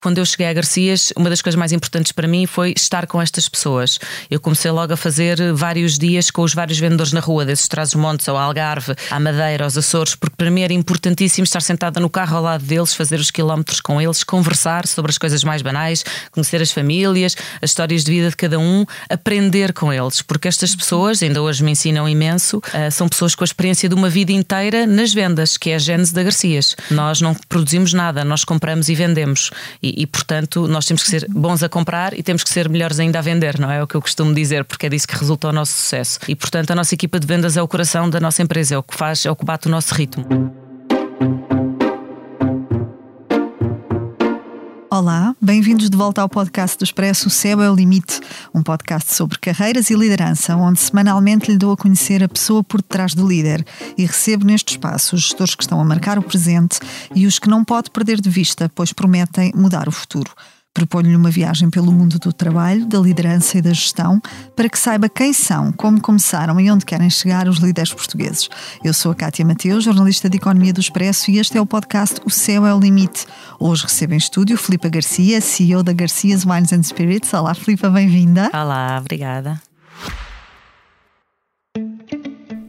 Quando eu cheguei a Garcias, uma das coisas mais importantes para mim foi estar com estas pessoas. Eu comecei logo a fazer vários dias com os vários vendedores na rua, desses Trás-os-Montes ao Algarve, à Madeira, aos Açores, porque para mim era importantíssimo estar sentada no carro ao lado deles, fazer os quilómetros com eles, conversar sobre as coisas mais banais, conhecer as famílias, as histórias de vida de cada um, aprender com eles, porque estas pessoas, ainda hoje me ensinam imenso, eh, são pessoas com a experiência de uma vida inteira nas vendas, que é a gênese da Garcias. Nós não produzimos nada, nós compramos e vendemos. E, e, portanto, nós temos que ser bons a comprar e temos que ser melhores ainda a vender, não é? é o que eu costumo dizer, porque é disso que resulta o nosso sucesso. E, portanto, a nossa equipa de vendas é o coração da nossa empresa, é o que faz, é o que bate o nosso ritmo. Olá, bem-vindos de volta ao podcast do Expresso Céu é o Limite, um podcast sobre carreiras e liderança, onde semanalmente lhe dou a conhecer a pessoa por detrás do líder e recebo neste espaço os gestores que estão a marcar o presente e os que não pode perder de vista, pois prometem mudar o futuro. Proponho-lhe uma viagem pelo mundo do trabalho, da liderança e da gestão, para que saiba quem são, como começaram e onde querem chegar os líderes portugueses. Eu sou a Cátia Mateus, jornalista de Economia do Expresso, e este é o podcast O Céu é o Limite. Hoje recebo em estúdio Filipa Garcia, CEO da Garcias Wines and Spirits. Olá, Filipa, bem-vinda. Olá, obrigada.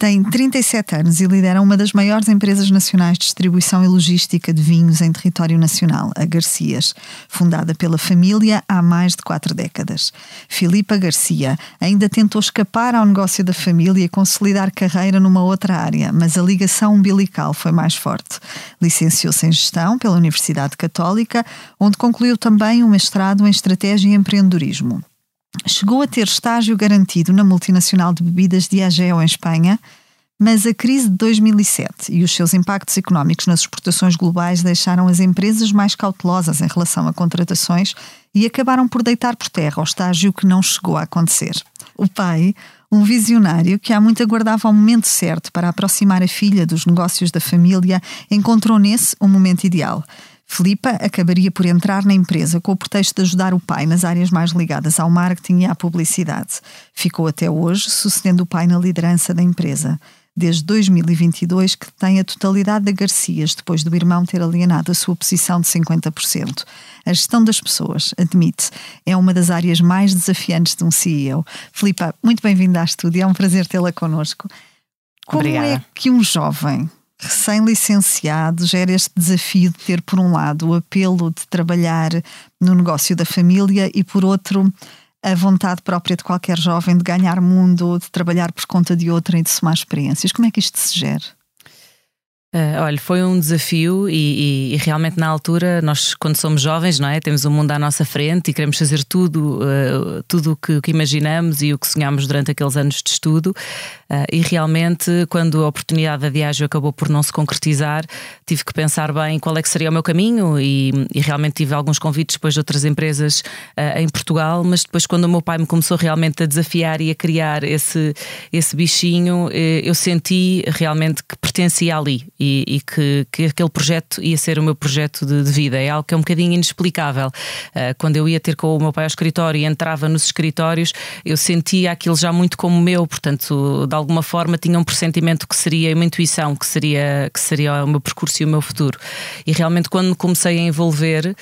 Tem 37 anos e lidera uma das maiores empresas nacionais de distribuição e logística de vinhos em território nacional, a Garcias, fundada pela família há mais de quatro décadas. Filipa Garcia ainda tentou escapar ao negócio da família e consolidar carreira numa outra área, mas a ligação umbilical foi mais forte. Licenciou-se em gestão pela Universidade Católica, onde concluiu também um mestrado em estratégia e empreendedorismo. Chegou a ter estágio garantido na multinacional de bebidas Diageo em Espanha, mas a crise de 2007 e os seus impactos económicos nas exportações globais deixaram as empresas mais cautelosas em relação a contratações e acabaram por deitar por terra o estágio que não chegou a acontecer. O pai, um visionário que há muito aguardava o momento certo para aproximar a filha dos negócios da família, encontrou nesse o momento ideal. Filipa acabaria por entrar na empresa com o pretexto de ajudar o pai nas áreas mais ligadas ao marketing e à publicidade. Ficou até hoje sucedendo o pai na liderança da empresa. Desde 2022 que tem a totalidade da Garcias, depois do irmão ter alienado a sua posição de 50%. A gestão das pessoas, admite, é uma das áreas mais desafiantes de um CEO. Filipa, muito bem-vinda à estúdio, é um prazer tê-la connosco. Como Obrigada. é que um jovem recém-licenciado gera este desafio de ter, por um lado, o apelo de trabalhar no negócio da família e, por outro, a vontade própria de qualquer jovem de ganhar mundo, de trabalhar por conta de outra e de somar experiências. Como é que isto se gera? Uh, olha, foi um desafio e, e, e, realmente na altura nós, quando somos jovens, não é, temos o um mundo à nossa frente e queremos fazer tudo, uh, tudo o que, que, imaginamos e o que sonhamos durante aqueles anos de estudo. Uh, e realmente, quando a oportunidade da Diageo acabou por não se concretizar, tive que pensar bem qual é que seria o meu caminho e, e realmente tive alguns convites depois de outras empresas em Portugal, mas depois quando o meu pai me começou realmente a desafiar e a criar esse, esse bichinho, eu senti realmente que pertencia ali e, e que, que, aquele projeto ia ser o meu projeto de, de, vida. É algo que é um bocadinho inexplicável. Uh, quando eu ia ter com o meu pai ao escritório e entrava nos escritórios, eu sentia aquilo já muito como meu, portanto, de alguma forma tinha um pressentimento que seria uma intuição, que seria, que seria o meu percurso e o meu futuro. E realmente, quando me comecei a envolver,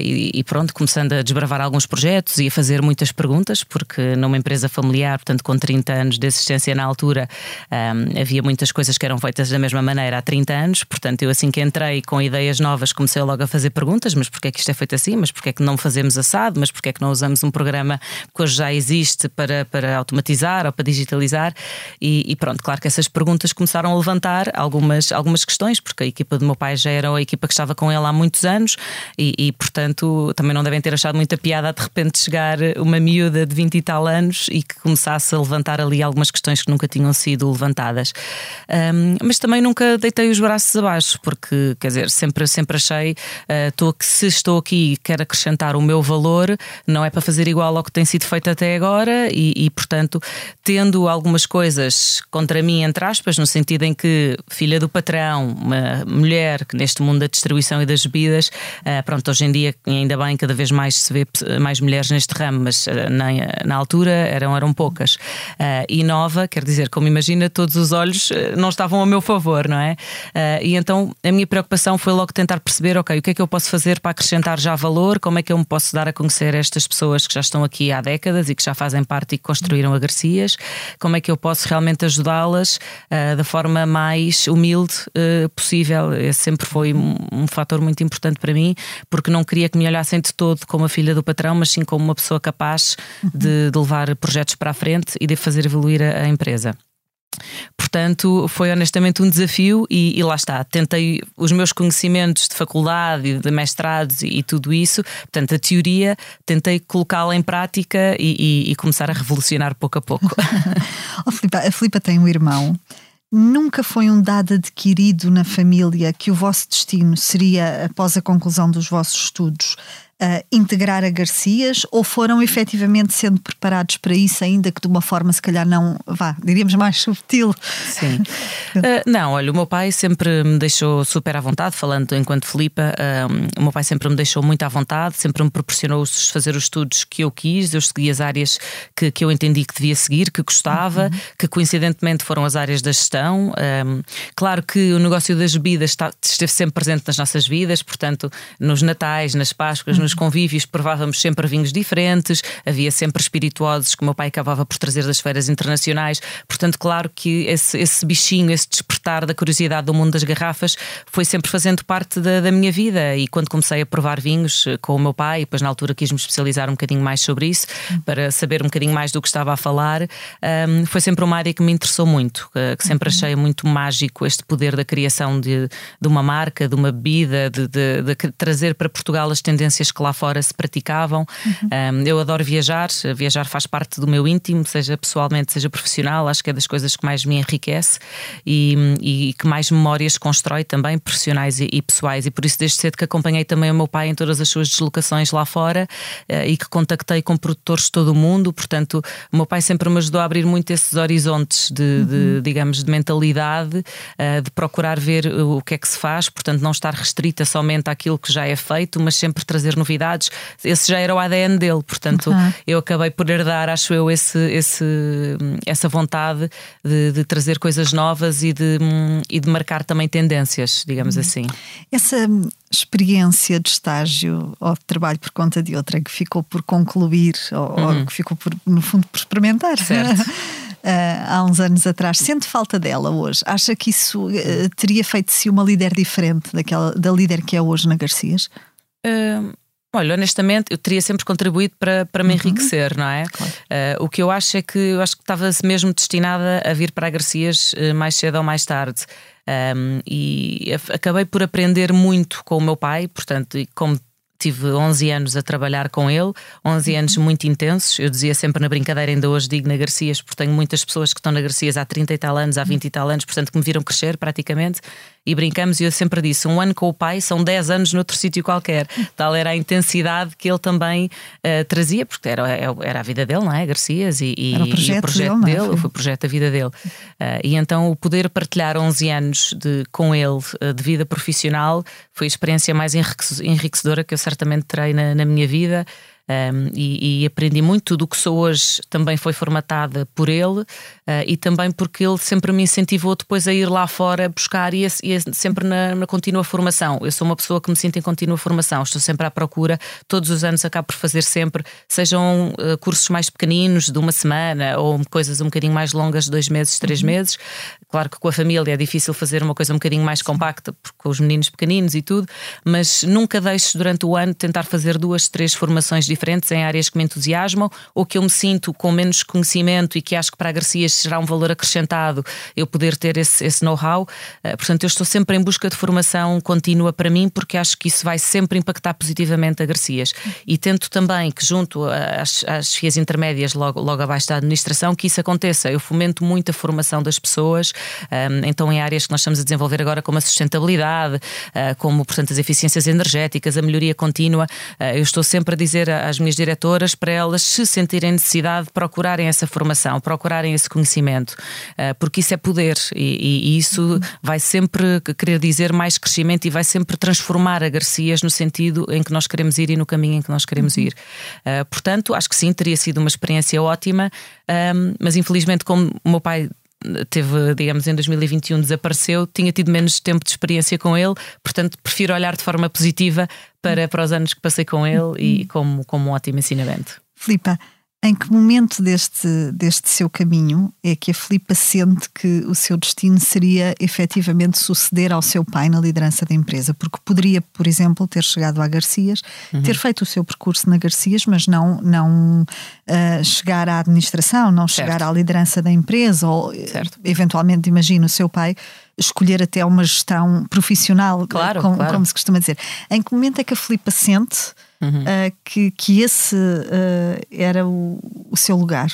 e, e, pronto, começando a desbravar alguns projetos e a fazer muitas perguntas, porque numa empresa familiar, portanto, com 30 anos de existência na altura, um, havia muitas coisas que eram feitas da mesma maneira há 30 anos. Portanto, eu assim que entrei com ideias novas, comecei logo a fazer perguntas: mas porquê é que isto é feito assim? Mas porquê é que não fazemos assado? Mas porquê é que não usamos um programa que hoje já existe para, para automatizar ou para digitalizar? E, e pronto, claro que essas perguntas começaram a levantar algumas, algumas questões, porque a equipa do meu pai já era a equipa que estava com ele há muitos anos e, e portanto, também não devem ter achado muita piada de repente chegar uma miúda de 20 e tal anos e que começasse a levantar ali algumas questões que nunca tinham sido levantadas. Um, mas também nunca deitei os braços abaixo, porque, quer dizer, sempre, sempre achei uh, que se estou aqui e quero acrescentar o meu valor, não é para fazer igual ao que tem sido feito até agora e, e portanto, tendo algumas coisas contra mim, entre aspas, no sentido em que filha do patrão, uma mulher que neste mundo da distribuição e das bebidas, uh, pronto, hoje em dia ainda bem cada vez mais se vê mais mulheres neste ramo, mas uh, na, na altura eram, eram poucas. Uh, e nova, quer dizer, como imagina, todos os olhos não estavam a meu favor, não é? e então a minha preocupação foi logo tentar perceber, ok, o que é que eu posso fazer para acrescentar já valor, como é que eu me posso dar a conhecer estas pessoas que já estão aqui há décadas e que já fazem parte e que construíram a Garcias, como é que eu posso realmente ajudá-las da forma mais humilde possível. Esse sempre foi um, um fator muito importante para mim, porque não queria que me olhassem de todo como a filha do patrão, mas sim como uma pessoa capaz de, de levar projetos para a frente e de fazer evoluir a, a empresa. Portanto, foi honestamente um desafio e, e, lá está. Tentei os meus conhecimentos de faculdade, de mestrados e, e tudo isso, portanto, a teoria, tentei colocá-la em prática e, e, começar a revolucionar pouco a pouco. oh, a Filipa tem um irmão. Nunca foi um dado adquirido na família que o vosso destino seria, após a conclusão dos vossos estudos, uh, integrar a Garcias ou foram efetivamente sendo preparados para isso, ainda que de uma forma se calhar não, vá, diríamos mais subtil? Sim. uh, não, olha, o meu pai sempre me deixou super à vontade, falando enquanto Filipa, uh, o meu pai sempre me deixou muito à vontade, sempre me proporcionou fazer os estudos que eu quis, eu segui as áreas que, que eu entendi que devia seguir, que gostava, uhum. que coincidentemente foram as áreas da gestão. Um, claro que o negócio das bebidas está, esteve sempre presente nas nossas vidas, portanto, nos Natais, nas Páscoas, uhum nos convívios provávamos sempre vinhos diferentes, havia sempre espirituosos que o meu pai acabava por trazer das feiras internacionais. Portanto, claro que esse, esse bichinho, esse despertar da curiosidade do mundo das garrafas foi sempre fazendo parte da, da minha vida. E quando comecei a provar vinhos eh, com o meu pai, depois na altura quis me especializar um bocadinho mais sobre isso, para saber um bocadinho mais do que estava a falar, um, foi sempre uma área que me interessou muito, que, que sempre uhum. achei muito mágico este poder da criação de, de uma marca, de uma bebida, de, de, de trazer para Portugal as tendências que lá fora se praticavam. Uhum. Um, eu adoro viajar, viajar faz parte do meu íntimo, seja pessoalmente, seja profissional, acho que é das coisas que mais me enriquece e, e que mais memórias constrói também, profissionais e, e, pessoais. E por isso, desde cedo que acompanhei também o meu pai em todas as suas deslocações lá fora uh, e que contactei com produtores de todo o mundo. Portanto, o meu pai sempre me ajudou a abrir muito esses horizontes de, uhum. de digamos, de mentalidade, uh, de procurar ver o que é que se faz, portanto, não estar restrita somente àquilo que já é feito, mas sempre trazer novidades. Esse já era o ADN dele, portanto, uhum. eu acabei por herdar, acho eu, esse, esse, essa vontade de, de trazer coisas novas e de, e de marcar também tendências, digamos uhum. assim. Essa experiência de estágio ou de trabalho por conta de outra que ficou por concluir ou, uhum. ou que ficou por, no fundo por experimentar certo. uh, há uns anos atrás sente falta dela hoje acha que isso uh, teria feito se uma líder diferente daquela da líder que é hoje na Garcias uh, Olha, honestamente, eu teria sempre contribuído para, para me uhum. enriquecer, não é? Claro. Uh, o que eu acho é que eu acho que estava mesmo destinada a vir para a Garcias uh, mais cedo ou mais tarde. Um, e acabei por aprender muito com o meu pai, portanto, como tive 11 anos a trabalhar com ele, 11 uhum. anos muito intensos. Eu dizia sempre na brincadeira, ainda hoje digo na Garcias, porque tenho muitas pessoas que estão na Garcias há 30 e tal anos, há 20 e tal anos, portanto, que me viram crescer praticamente e brincamos, e eu sempre disse: um ano com o pai são 10 anos noutro sítio qualquer. Tal era a intensidade que ele também uh, trazia, porque era, é, era a vida dele, não é? Garcias, e, e, era o projeto, e o projeto dele, dele foi o projeto da vida dele. Uh, e então o poder partilhar 11 anos de, com ele uh, de vida profissional foi a experiência mais enriquecedora que eu certamente terei na, na minha vida um, e, e, aprendi muito. Tudo o que sou hoje também foi formatada por ele uh, e também porque ele sempre me incentivou depois a ir lá fora buscar e, e sempre na, na, contínua formação. Eu sou uma pessoa que me sinto em contínua formação, estou sempre à procura, todos os anos acabo por fazer sempre, sejam uh, cursos mais pequeninos, de uma semana, ou coisas um bocadinho mais longas, de dois meses, três uhum. meses. Claro que com a família é difícil fazer uma coisa um bocadinho mais compacta, com os meninos pequeninos e tudo, mas nunca deixo durante o ano tentar fazer duas, três formações diferentes diferentes em áreas que me entusiasmam ou que eu me sinto com menos conhecimento e que acho que para a Garcia será um valor acrescentado eu poder ter esse, esse know-how. Uh, portanto, eu estou sempre em busca de formação contínua para mim porque acho que isso vai sempre impactar positivamente a Garcias. E tento também que, junto às, às FIAs intermédias, logo, logo abaixo da administração, que isso aconteça. Eu fomento muito a formação das pessoas, um, então em áreas que nós estamos a desenvolver agora, como a sustentabilidade, uh, como, portanto, as eficiências energéticas, a melhoria contínua, eu estou sempre a dizer às minhas diretoras para elas, se sentirem necessidade, procurarem essa formação, procurarem esse conhecimento, uh, porque isso é poder e, e, isso vai sempre querer dizer mais crescimento e vai sempre transformar a Garcias no sentido em que nós queremos ir e no caminho em que nós queremos ir. portanto, acho que sim, teria sido uma experiência ótima, um, mas infelizmente, como o meu pai teve, digamos, em 2021 desapareceu, tinha tido menos tempo de experiência com ele, portanto prefiro olhar de forma positiva para, para os anos que passei com ele e como, como um ótimo ensinamento. Filipa, em que momento deste, deste seu caminho é que a Filipa sente que o seu destino seria efetivamente suceder ao seu pai na liderança da empresa? Porque poderia, por exemplo, ter chegado à Garcias, uhum. ter feito o seu percurso na Garcias, mas não, não uh, chegar à administração, não certo. chegar à liderança da empresa, ou certo. eventualmente, imagino, o seu pai escolher até uma gestão profissional, claro, como, claro. como se costuma dizer. Em que momento é que a Filipa sente uhum. uh, que, que esse uh, era o, o seu lugar?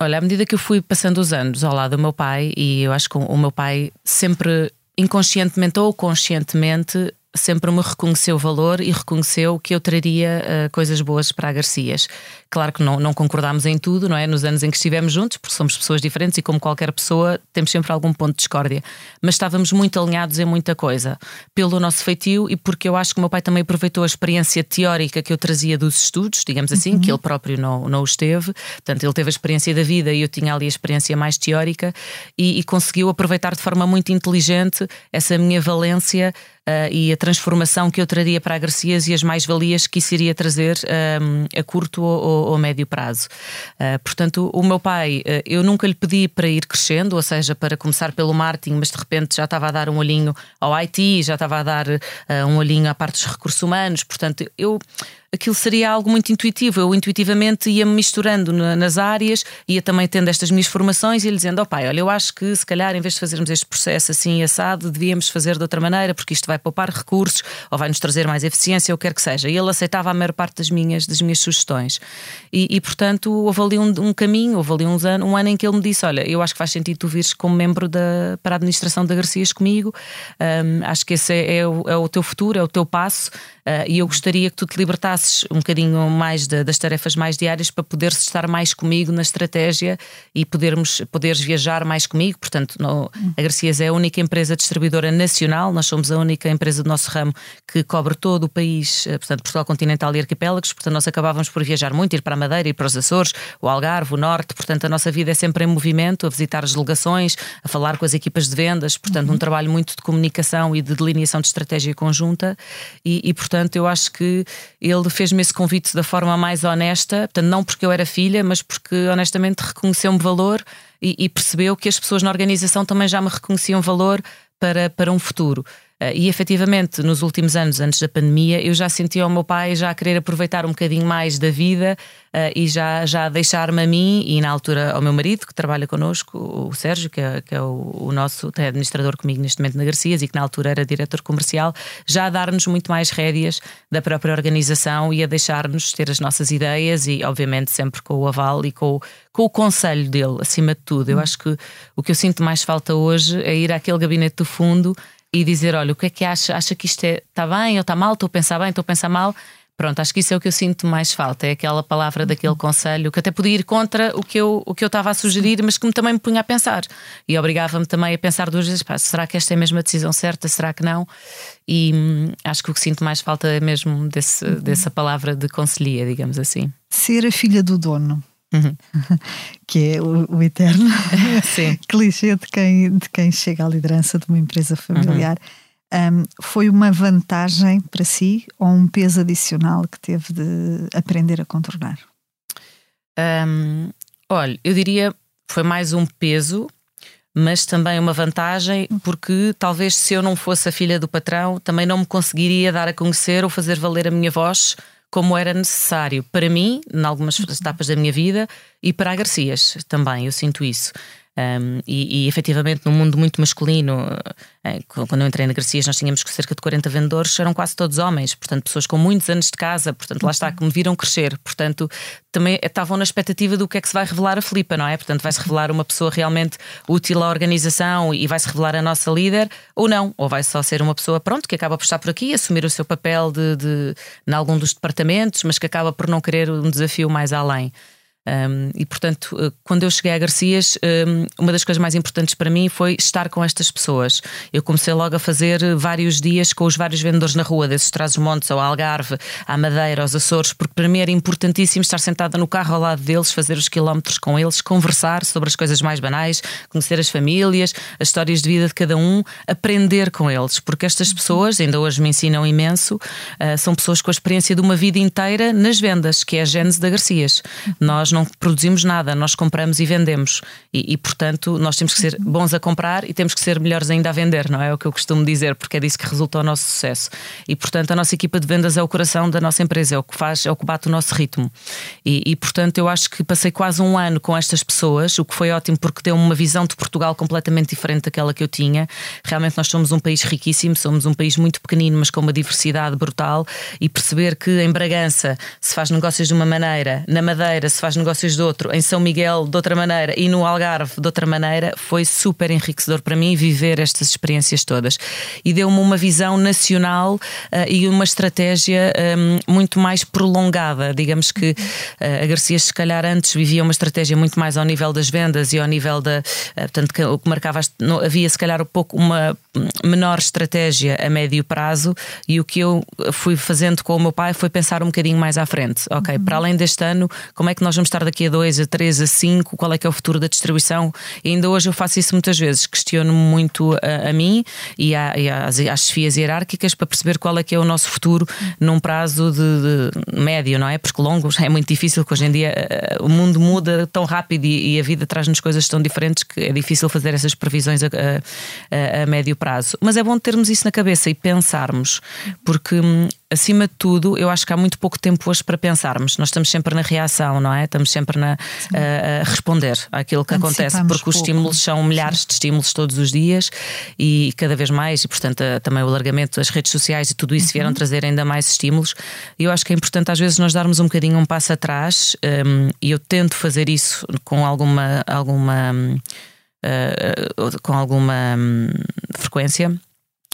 Olha, à medida que eu fui passando os anos ao lado do meu pai, e eu acho que o meu pai sempre inconscientemente ou conscientemente sempre me reconheceu o valor e reconheceu que eu traria uh, coisas boas para a Garcias. Claro que não, não concordámos em tudo, não é? Nos anos em que estivemos juntos, porque somos pessoas diferentes e, como qualquer pessoa, temos sempre algum ponto de discórdia. Mas estávamos muito alinhados em muita coisa, pelo nosso feitio e porque eu acho que o meu pai também aproveitou a experiência teórica que eu trazia dos estudos, digamos assim, uhum. que ele próprio não, não os teve. Portanto, ele teve a experiência da vida e eu tinha ali a experiência mais teórica e, e conseguiu aproveitar de forma muito inteligente essa minha valência e a transformação que eu traria para a Garcias e as mais-valias que isso iria trazer a curto ou, ou, médio prazo. Uh, portanto, o meu pai, uh, eu nunca lhe pedi para ir crescendo, ou seja, para começar pelo marketing, mas de repente já estava a dar um olhinho ao IT, já estava a dar um olhinho à parte dos recursos humanos. Portanto, eu aquilo seria algo muito intuitivo. Eu intuitivamente ia-me misturando nas áreas, ia também tendo estas minhas formações e lhe dizendo: ó oh, pai, olha, eu acho que se calhar em vez de fazermos este processo assim assado, devíamos fazer de outra maneira, porque isto vai poupar recursos ou vai nos trazer mais eficiência, ou quer que seja. E ele aceitava a maior parte das minhas, das minhas sugestões. E, e portanto, houve ali um, um, caminho, houve ali uns anos, um ano em que ele me disse: Olha, eu acho que faz sentido tu vires como membro da, para a administração da Garcias comigo, um, acho que esse é, é, o, é o teu futuro, é o teu passo. Uh, e eu gostaria que tu te libertasses um bocadinho mais de, das tarefas mais diárias para poderes estar mais comigo na estratégia e podermos, poderes viajar mais comigo. Portanto, no, a Garcias é a única empresa distribuidora nacional, nós somos a única empresa do nosso ramo que cobre todo o país, eh, portanto, Portugal continental e arquipélagos. Portanto, nós acabávamos por viajar muito, ir para a Madeira, ir para os Açores, o Algarve, o Norte. Portanto, a nossa vida é sempre em movimento, a visitar as delegações, a falar com as equipas de vendas. Portanto, uhum. um trabalho muito de comunicação e de delineação de estratégia conjunta. E, e portanto, eu acho que ele fez-me esse convite da forma mais honesta, portanto, não porque eu era filha, mas porque honestamente reconheceu-me valor e, e, percebeu que as pessoas na organização também já me reconheciam valor para, para um futuro. Uh, e efetivamente, nos últimos anos, antes da pandemia, eu já sentia o meu pai já a querer aproveitar um bocadinho mais da vida uh, e já, já deixar-me a mim e na altura ao meu marido, que trabalha connosco, o Sérgio, que é, que é o, o, nosso é administrador comigo neste momento na Garcias e que na altura era diretor comercial, já a dar-nos muito mais rédeas da própria organização e a deixar-nos ter as nossas ideias e, obviamente, sempre com o aval e com, com o conselho dele, acima de tudo. Eu hum. acho que o que eu sinto mais falta hoje é ir àquele gabinete do fundo e dizer: olha, o que é que acha? Acha que isto está é, bem ou está mal? Estou a pensar bem, estou a pensar mal. Pronto, acho que isso é o que eu sinto mais falta, é aquela palavra daquele conselho que até podia ir contra o que eu, o que eu estava a sugerir, mas que me, também me punha a pensar. E obrigava-me também a pensar duas vezes: pá, será que esta é mesmo a decisão certa? Será que não? E hum, acho que o que sinto mais falta é mesmo desse, uhum. dessa palavra de conselhia, digamos assim. Ser a filha do dono. Uhum. que é o, o eterno clichê de quem, de quem chega à liderança de uma empresa familiar. Uhum. Um, foi uma vantagem para si ou um peso adicional que teve de aprender a contornar? Um, olha, eu diria foi mais um peso, mas também uma vantagem, porque talvez se eu não fosse a filha do patrão, também não me conseguiria dar a conhecer ou fazer valer a minha voz como era necessário para mim, em algumas etapas da minha vida, e para a Garcias também, eu sinto isso. Um, e, e efetivamente, num mundo muito masculino, eh, quando eu entrei na Garcias, nós tínhamos cerca de 40 vendedores, eram quase todos homens, portanto, pessoas com muitos anos de casa, portanto, lá está, que me viram crescer, portanto, também estavam na expectativa do que é que se vai revelar a Filipa, não é? Portanto, vai-se revelar uma pessoa realmente útil à organização e vai-se revelar a nossa líder, ou não, ou vai só ser uma pessoa, pronto, que acaba por estar por aqui, assumir o seu papel de, de, em algum dos departamentos, mas que acaba por não querer um desafio mais além. Um, e portanto, eh, quando eu cheguei a Garcias, um, uma das coisas mais importantes para mim foi estar com estas pessoas. Eu comecei logo a fazer vários dias com os vários vendedores na rua, desses Trás-os-Montes ao Algarve, à Madeira, aos Açores, porque para mim era importantíssimo estar sentada no carro ao lado deles, fazer os quilómetros com eles, conversar sobre as coisas mais banais, conhecer as famílias, as histórias de vida de cada um, aprender com eles, porque estas pessoas, ainda hoje me ensinam imenso, uh, são pessoas com a experiência de uma vida inteira nas vendas, que é a gênese da Garcias. Nós nós não produzimos nada, nós compramos e vendemos. E, e, portanto, nós temos que ser bons a comprar e temos que ser melhores ainda a vender, não é? é o que eu costumo dizer, porque é disso que resulta o nosso sucesso. E, portanto, a nossa equipa de vendas é o coração da nossa empresa, é o que faz, é o que bate o nosso ritmo. E, e portanto, eu acho que passei quase um ano com estas pessoas, o que foi ótimo porque deu uma visão de Portugal completamente diferente daquela que eu tinha. Realmente, nós somos um país riquíssimo, somos um país muito pequenino, mas com uma diversidade brutal. E perceber que em Bragança se faz negócios de uma maneira, na Madeira se faz negócios de outro, em São Miguel de outra maneira e no Algarve de outra maneira, foi super enriquecedor para mim viver estas experiências todas. E deu-me uma visão nacional uh, e uma estratégia um, muito mais prolongada. Digamos que uh, a Garcia, se calhar, antes vivia uma estratégia muito mais ao nível das vendas e ao nível da. Uh, portanto, que, o que marcava. Havia, se calhar, um pouco uma menor estratégia a médio prazo e o que eu fui fazendo com o meu pai foi pensar um bocadinho mais à frente. Ok, uhum. para além deste ano, como é que nós vamos estar daqui a dois, a três, a cinco? Qual é que é o futuro da distribuição? E ainda hoje eu faço isso muitas vezes. Questiono-me muito a, a, mim e, a, e às, às chefias hierárquicas para perceber qual é que é o nosso futuro num prazo de, de médio, não é? Porque longo é muito difícil, porque hoje em dia eh, o mundo muda tão rápido e, e a vida traz-nos coisas tão diferentes que é difícil fazer essas previsões a, a, a médio prazo. Mas é bom termos isso na cabeça e pensarmos, porque hum, acima de tudo, eu acho que há muito pouco tempo hoje para pensarmos. Nós estamos sempre na reação, não é? Estamos sempre na, a, a responder àquilo que acontece, porque pouco. os estímulos são milhares Sim. de estímulos todos os dias e cada vez mais, e portanto também o alargamento das redes sociais e tudo isso uhum. vieram trazer ainda mais estímulos. E eu acho que é importante às vezes nós darmos um bocadinho um passo atrás um, e eu tento fazer isso com alguma. alguma uh, com alguma frequência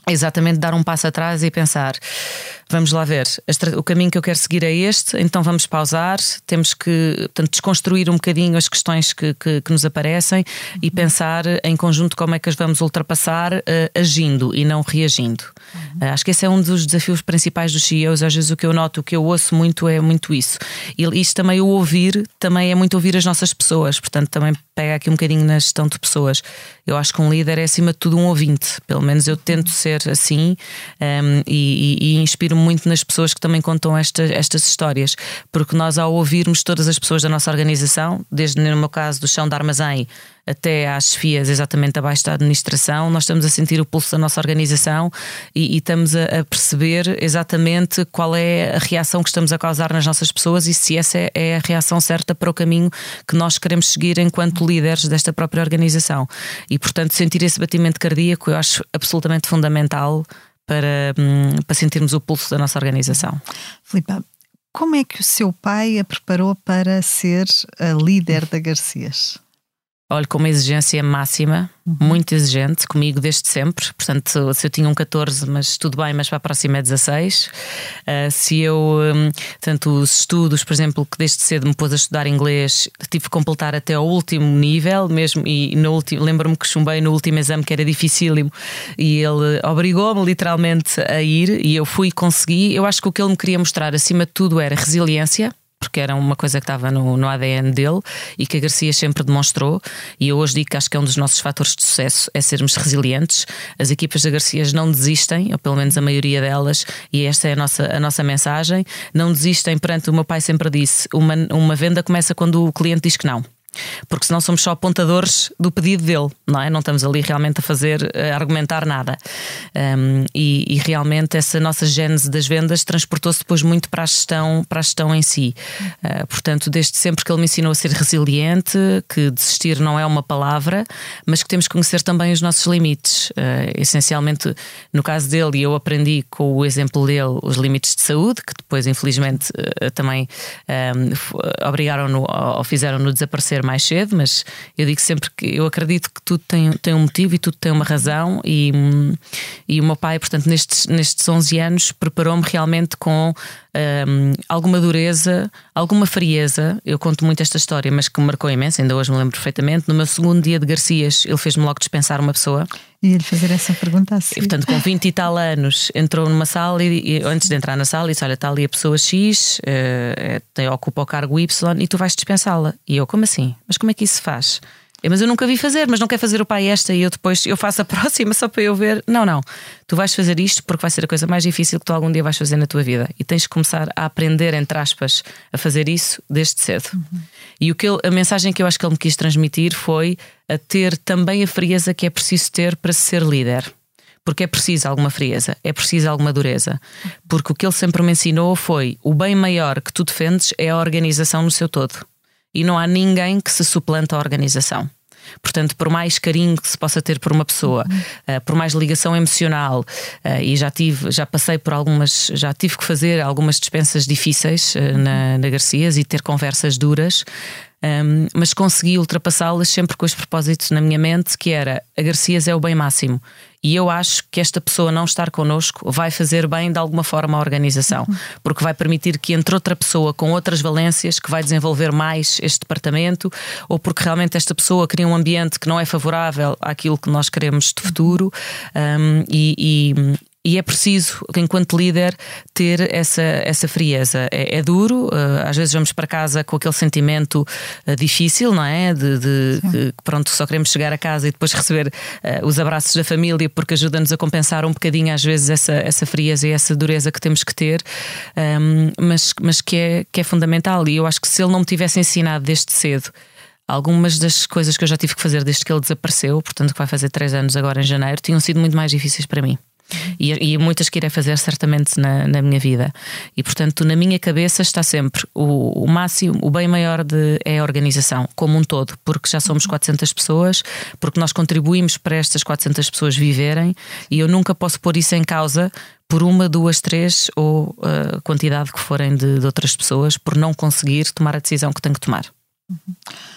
exatamente dar um passo atrás e pensar: vamos lá ver, o caminho que eu quero seguir é este, então vamos pausar, temos que portanto, desconstruir um bocadinho as questões que, que, que nos aparecem uhum. e pensar em conjunto como é que as vamos ultrapassar uh, agindo e não reagindo. Uhum. Uh, acho que esse é um dos desafios principais dos CEOs. Às vezes o que eu noto, o que eu ouço muito é muito isso. E isto também, o ouvir, também é muito ouvir as nossas pessoas, portanto, também pega aqui um bocadinho na gestão de pessoas. Eu acho que um líder é acima de tudo um ouvinte, pelo menos eu tento ser assim um, e, e, e inspiro muito nas pessoas que também contam esta, estas histórias, porque nós, ao ouvirmos todas as pessoas da nossa organização, desde no meu caso do chão da armazém até às chefias exatamente abaixo da administração, nós estamos a sentir o pulso da nossa organização e, e estamos a, a, perceber exatamente qual é a reação que estamos a causar nas nossas pessoas e se essa é, é a reação certa para o caminho que nós queremos seguir enquanto líderes desta própria organização. E, portanto, sentir esse batimento cardíaco eu acho absolutamente fundamental para, hum, para sentirmos o pulso da nossa organização. Filipe, como é que o seu pai a preparou para ser a líder da Garcias? Olho com uma exigência máxima, uhum. muito exigente, comigo desde sempre. Portanto, se eu tinha um 14, mas tudo bem, mas para a próxima é 16. Uh, se eu, um, tanto os estudos, por exemplo, que desde cedo me pôs a estudar inglês, tive que completar até ao último nível, mesmo, e no último, lembro-me que chumbei no último exame que era dificílimo, e ele obrigou-me literalmente a ir, e eu fui e consegui. Eu acho que o que ele me queria mostrar, acima de tudo, era resiliência porque era uma coisa que estava no, no ADN dele e que a Garcia sempre demonstrou. E eu hoje digo que acho que é um dos nossos fatores de sucesso é sermos resilientes. As equipas da Garcia não desistem, ou pelo menos a maioria delas, e esta é a nossa, a nossa mensagem. Não desistem perante o meu pai sempre disse: uma, uma venda começa quando o cliente diz que não. Porque senão somos só apontadores do pedido dele, não é? Não estamos ali realmente a fazer, a argumentar nada. Um, e, e, realmente essa nossa gênese das vendas transportou-se depois muito para a gestão, para a gestão em si. Uh, portanto, desde sempre que ele me ensinou a ser resiliente, que desistir não é uma palavra, mas que temos que conhecer também os nossos limites. Uh, essencialmente, no caso dele, eu aprendi com o exemplo dele os limites de saúde, que depois, infelizmente, uh, também um, obrigaram-no ou fizeram-no desaparecer mais cedo, mas eu digo sempre que eu acredito que tudo tem, tem um motivo e tudo tem uma razão. E, e o meu pai, portanto, nestes, nestes 11 anos, preparou-me realmente com um, alguma dureza, alguma frieza. Eu conto muito esta história, mas que me marcou imenso, ainda hoje me lembro perfeitamente. No meu segundo dia de Garcias, ele fez-me logo dispensar uma pessoa. E ele fazer essa pergunta assim. E, portanto, com 20 e tal anos, entrou numa sala e, e antes de entrar na sala, disse: Olha, está ali a pessoa X, uh, ocupa o cargo Y e tu vais dispensá-la. E eu, como assim? Mas como é que isso se faz? Mas eu nunca vi fazer, mas não quer fazer o pai esta e eu depois eu faço a próxima só para eu ver. Não, não. Tu vais fazer isto porque vai ser a coisa mais difícil que tu algum dia vais fazer na tua vida e tens que começar a aprender, entre aspas, a fazer isso desde cedo. Uhum. E o que ele, a mensagem que eu acho que ele me quis transmitir foi a ter também a frieza que é preciso ter para ser líder porque é preciso alguma frieza, é preciso alguma dureza. Porque o que ele sempre me ensinou foi: o bem maior que tu defendes é a organização no seu todo. E não há ninguém que se suplanta à organização. Portanto, por mais carinho que se possa ter por uma pessoa, uh, por mais ligação emocional, uh, e já tive, já passei por algumas, já tive que fazer algumas dispensas difíceis uh, na, na Garcias e ter conversas duras. Um, mas consegui ultrapassá-las sempre com os propósitos na minha mente, que era a Garcias é o bem máximo. E eu acho que esta pessoa não estar connosco vai fazer bem de alguma forma à organização, porque vai permitir que entre outra pessoa com outras valências que vai desenvolver mais este departamento, ou porque realmente esta pessoa cria um ambiente que não é favorável àquilo que nós queremos de futuro um, e, e e é preciso, enquanto líder, ter essa, essa frieza. É, é duro, uh, às vezes vamos para casa com aquele sentimento uh, difícil, não é? De, de que pronto, só queremos chegar a casa e depois receber uh, os abraços da família, porque ajuda-nos a compensar um bocadinho, às vezes, essa, essa frieza e essa dureza que temos que ter, ehm, mas, mas que, é, que é fundamental. E eu acho que se ele não me tivesse ensinado desde cedo, algumas das coisas que eu já tive que fazer desde que ele desapareceu, portanto, que vai fazer três anos agora em janeiro, tinham sido muito mais difíceis para mim. E, e, muitas que irei fazer certamente na, na, minha vida. E portanto, na minha cabeça está sempre o, o máximo, o bem maior de, é a organização, como um todo, porque já somos 400 pessoas, porque nós contribuímos para estas 400 pessoas viverem e eu nunca posso pôr isso em causa por uma, duas, três ou a uh, quantidade que forem de, de, outras pessoas por não conseguir tomar a decisão que tenho que tomar. Uhum.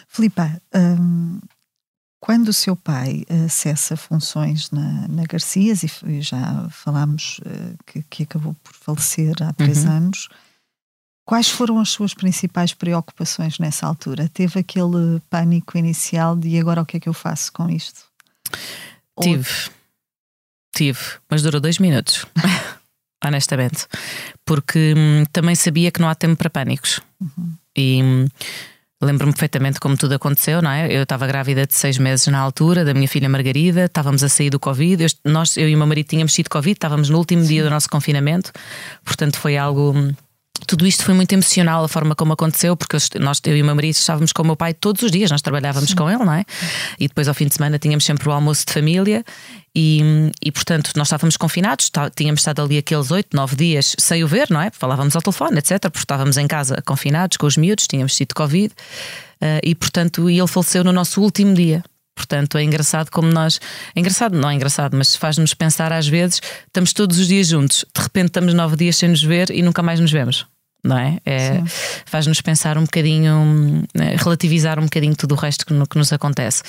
Filipa, hum, quando o seu pai acessa funções na, na Garcias, e já falámos uh, que, que, acabou por falecer há três uhum. anos, quais foram as suas principais preocupações nessa altura? Teve aquele pânico inicial de agora o que é que eu faço com isto? Tive, Ou... tive, mas durou dois minutos. honestamente, porque hum, também sabia que não há tempo para pânicos. Uhum. E hum, Lembro-me perfeitamente como tudo aconteceu, não é? Eu estava grávida de seis meses na altura, da minha filha Margarida, estávamos a sair do Covid. Eu, nós, eu e o meu marido tínhamos tido Covid, estávamos no último Sim. dia do nosso confinamento, portanto foi algo tudo isto foi muito emocional, a forma como aconteceu, porque nós, eu e o meu marido estávamos com o meu pai todos os dias, nós trabalhávamos Sim. com ele, não é? E depois ao fim de semana tínhamos sempre o almoço de família e, e portanto nós estávamos confinados, tá, tínhamos estado ali aqueles oito, nove dias sem o ver, não é? Falávamos ao telefone, etc. Porque estávamos em casa confinados com os miúdos, tínhamos tido Covid uh, e portanto ele faleceu no nosso último dia. Portanto, é engraçado como nós. É engraçado, não é engraçado, mas faz-nos pensar às vezes, estamos todos os dias juntos, de repente estamos nove dias sem nos ver e nunca mais nos vemos não é? é Faz-nos pensar um bocadinho, né, relativizar um bocadinho tudo o resto que, no, que, nos acontece.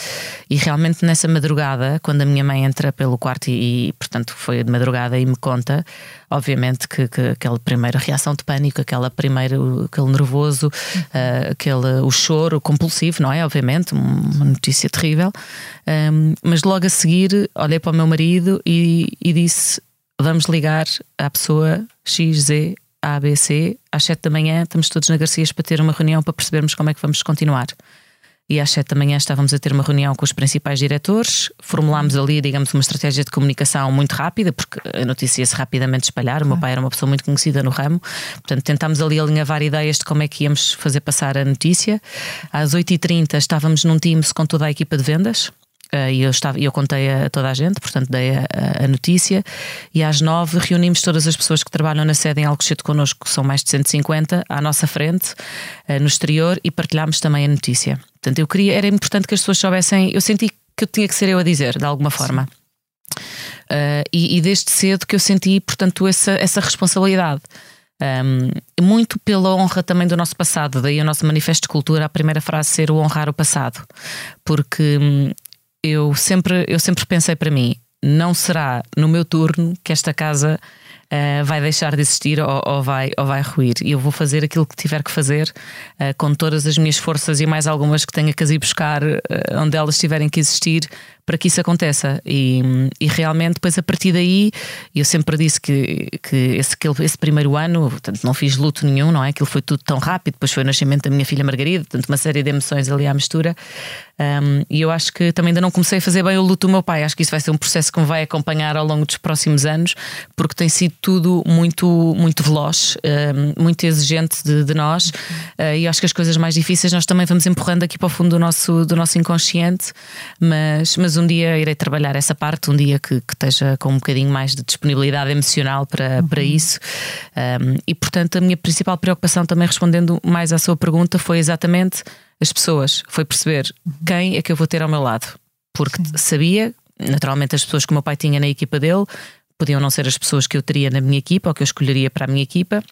E realmente nessa madrugada, quando a minha mãe entra pelo quarto e, e portanto, foi de madrugada e me conta, obviamente que, que, aquela primeira reação de pânico, aquela primeira, aquele nervoso, uh, aquele, o choro compulsivo, não é? Obviamente, uma notícia terrível. Um, mas logo a seguir, olhei para o meu marido e, e disse: Vamos ligar à pessoa XZ a ABC, às 7 da manhã, estamos todos na Garcias para ter uma reunião para percebermos como é que vamos continuar. e às sete da manhã estávamos a ter uma reunião com os principais diretores, formulámos ali, digamos, uma estratégia de comunicação muito rápida, porque a notícia ia se rapidamente espalhar. O meu pai era uma pessoa muito conhecida no ramo, portanto tentámos ali alinhavar ideias de como é que íamos fazer passar a notícia. Às 8h30 estávamos num Teams com toda a equipa de vendas. E eu, estava, eu contei a toda a gente, portanto dei a, a, notícia. E às nove reunimos todas as pessoas que trabalham na sede em Alcochete connosco, que são mais de 150, à nossa frente, uh, no exterior, e partilhámos também a notícia. Portanto, eu queria, era importante que as pessoas soubessem, eu senti que eu tinha que ser eu a dizer, de alguma forma. Uh, e, e, desde cedo que eu senti, portanto, essa, essa responsabilidade. Um, muito pela honra também do nosso passado, daí o nosso manifesto de cultura, a primeira frase ser o honrar o passado, porque hum, eu sempre, eu sempre pensei para mim: não será no meu turno que esta casa uh, vai deixar de existir ou, ou, vai, ou vai ruir. E eu vou fazer aquilo que tiver que fazer uh, com todas as minhas forças e mais algumas que tenha que as ir buscar uh, onde elas tiverem que existir para que isso aconteça. E, e, realmente, depois a partir daí, eu sempre disse que, que esse, esse primeiro ano, portanto, não fiz luto nenhum, não é? Aquilo foi tudo tão rápido. Depois foi o nascimento da minha filha Margarida, portanto, uma série de emoções ali à mistura. Um, e eu acho que também ainda não comecei a fazer bem o luto do meu pai. Acho que isso vai ser um processo que me vai acompanhar ao longo dos próximos anos, porque tem sido tudo muito, muito veloz, um, muito exigente de, de nós. Uh, e acho que as coisas mais difíceis nós também vamos empurrando aqui para o fundo do nosso, do nosso inconsciente, mas, mas um dia irei trabalhar essa parte, um dia que, que esteja com um bocadinho mais de disponibilidade emocional para, uhum. para isso. Um, e portanto, a minha principal preocupação, também respondendo mais à sua pergunta, foi exatamente as pessoas, foi perceber uhum. quem é que eu vou ter ao meu lado. Porque Sim. sabia, naturalmente, as pessoas que o meu pai tinha na equipa dele podiam não ser as pessoas que eu teria na minha equipa ou que eu escolheria para a minha equipa.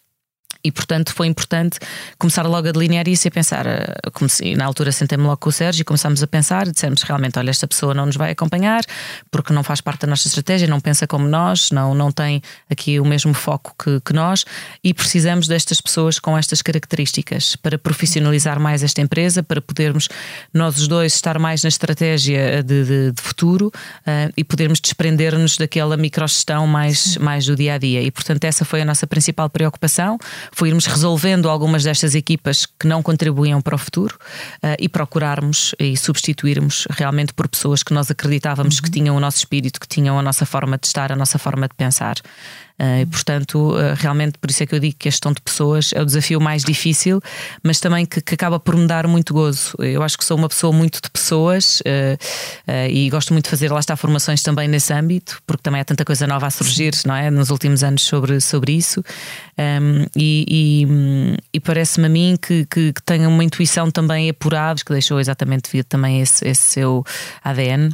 E, portanto, foi importante começar logo a delinear isso e a pensar. Eh, comecei, na altura sentei-me logo com o Sérgio e começámos a pensar e dissemos realmente: olha, esta pessoa não nos vai acompanhar porque não faz parte da nossa estratégia, não pensa como nós, não, não tem aqui o mesmo foco que, que nós e precisamos destas pessoas com estas características para profissionalizar mais esta empresa, para podermos nós os dois estar mais na estratégia de, de, de futuro uh, e podermos desprender-nos daquela microgestão mais, mais do dia a dia. E, portanto, essa foi a nossa principal preocupação foi irmos resolvendo algumas destas equipas que não contribuíam para o futuro uh, e procurarmos e substituirmos realmente por pessoas que nós acreditávamos uhum. que tinham o nosso espírito, que tinham a nossa forma de estar, a nossa forma de pensar. Uh, e, portanto, uh, realmente, por isso é que eu digo que a gestão de pessoas é o desafio mais difícil, mas também que, que acaba por me dar muito gozo. Eu acho que sou uma pessoa muito de pessoas uh, e gosto muito de fazer, lá está, formações também nesse âmbito, porque também há tanta coisa nova a surgir, não é? Nos últimos anos sobre, sobre isso. Um, e, e, e parece-me a mim que, que, que tenho uma intuição também apurada, que deixou exatamente devido também esse, esse seu ADN.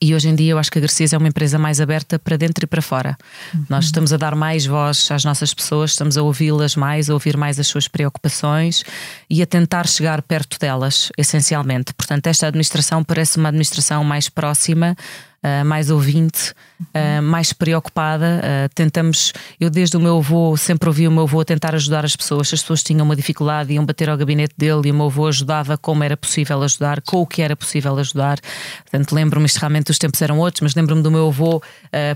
E hoje em dia eu acho que a Garcias é uma empresa mais aberta para dentro e para fora. Uhum. Nós estamos a dar mais voz às nossas pessoas, estamos a ouvi-las mais, a ouvir mais as suas preocupações e a tentar chegar perto delas, essencialmente. Portanto, esta administração parece uma administração mais próxima uh, mais ouvinte, uh, mais preocupada. Uh, tentamos, eu desde o meu avô sempre ouvi o meu avô tentar ajudar as pessoas. Se as pessoas tinham uma dificuldade, iam bater ao gabinete dele e o meu avô ajudava como era possível ajudar, com o que era possível ajudar. Portanto, lembro-me, isto realmente os tempos eram outros, mas lembro-me do meu avô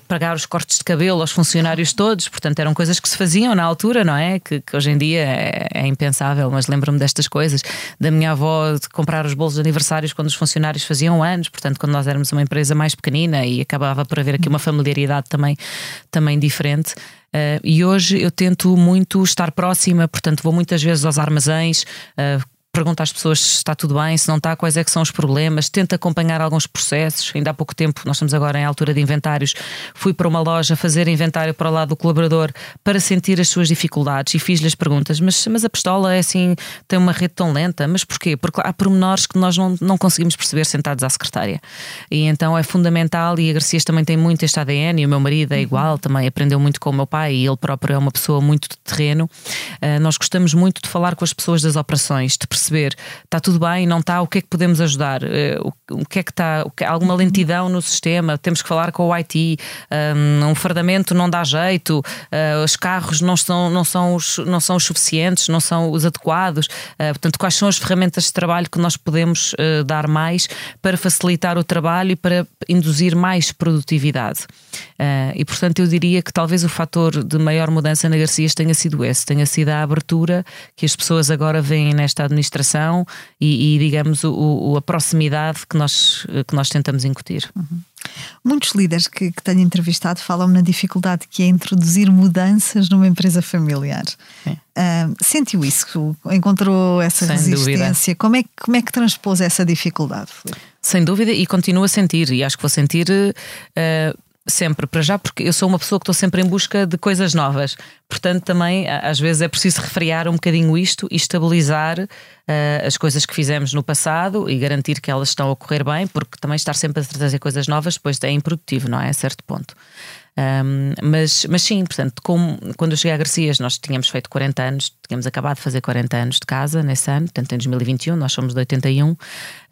pagar os cortes de cabelo aos funcionários todos. Portanto, eram coisas que se faziam na altura, não é? Que, que hoje em dia é, é impensável, mas lembro-me destas coisas. Da minha avó de comprar os bolos de aniversários quando os funcionários faziam anos, portanto, quando nós éramos uma empresa mais pequenina feminina e acabava por haver aqui uma familiaridade também, também diferente. Uh, e hoje eu tento muito estar próxima, portanto, vou muitas vezes aos armazéns. Uh, pergunta às pessoas se está tudo bem, se não está, quais é que são os problemas, tenta acompanhar alguns processos. Ainda há pouco tempo, nós estamos agora em altura de inventários, fui para uma loja fazer inventário para o lado do colaborador para sentir as suas dificuldades e fiz-lhe as perguntas, mas, mas a pistola é assim, tem uma rede tão lenta, mas porquê? Porque há pormenores que nós não, não conseguimos perceber sentados à secretária. E então é fundamental, e a Garcias também tem muito este ADN, e o meu marido é uhum. igual, também aprendeu muito com o meu pai, e ele próprio é uma pessoa muito de terreno. Uh, nós gostamos muito de falar com as pessoas das operações, de perceber está tudo bem, não está, o que é que podemos ajudar? Eh, o que é que está? Alguma lentidão no sistema? Temos que falar com o IT, um, um fardamento não dá jeito, uh, os carros não são, não, são os, não são os suficientes, não são os adequados. Uh, portanto, quais são as ferramentas de trabalho que nós podemos dar mais para facilitar o trabalho e para induzir mais produtividade? e portanto, eu diria que talvez o fator de maior mudança na Garcias tenha sido esse, tenha sido a abertura que as pessoas agora veem nesta administração administração e, e digamos, o, o, a proximidade que nós, que nós tentamos incutir. Uhum. Muitos líderes que, que tenho entrevistado falam na dificuldade que é introduzir mudanças numa empresa familiar. Uh, sentiu isso? Encontrou essa Sem resistência? Como é, como é que transpôs essa dificuldade? Sem dúvida, e continuo a sentir, e acho que vou sentir. Uh, sempre, para já, porque eu sou uma pessoa que estou sempre em busca de coisas novas. Portanto, também às vezes é preciso refriar um bocadinho isto e estabilizar uh, as coisas que fizemos no passado e garantir que elas estão a correr bem, porque também estar sempre a trazer coisas novas depois é improdutivo, não é? A certo ponto. Um, mas, mas sim, portanto, como, quando eu cheguei a Garcias, nós tínhamos feito 40 anos, tínhamos acabado de fazer 40 anos de casa nesse ano, portanto, em 2021, nós somos de 81, uh,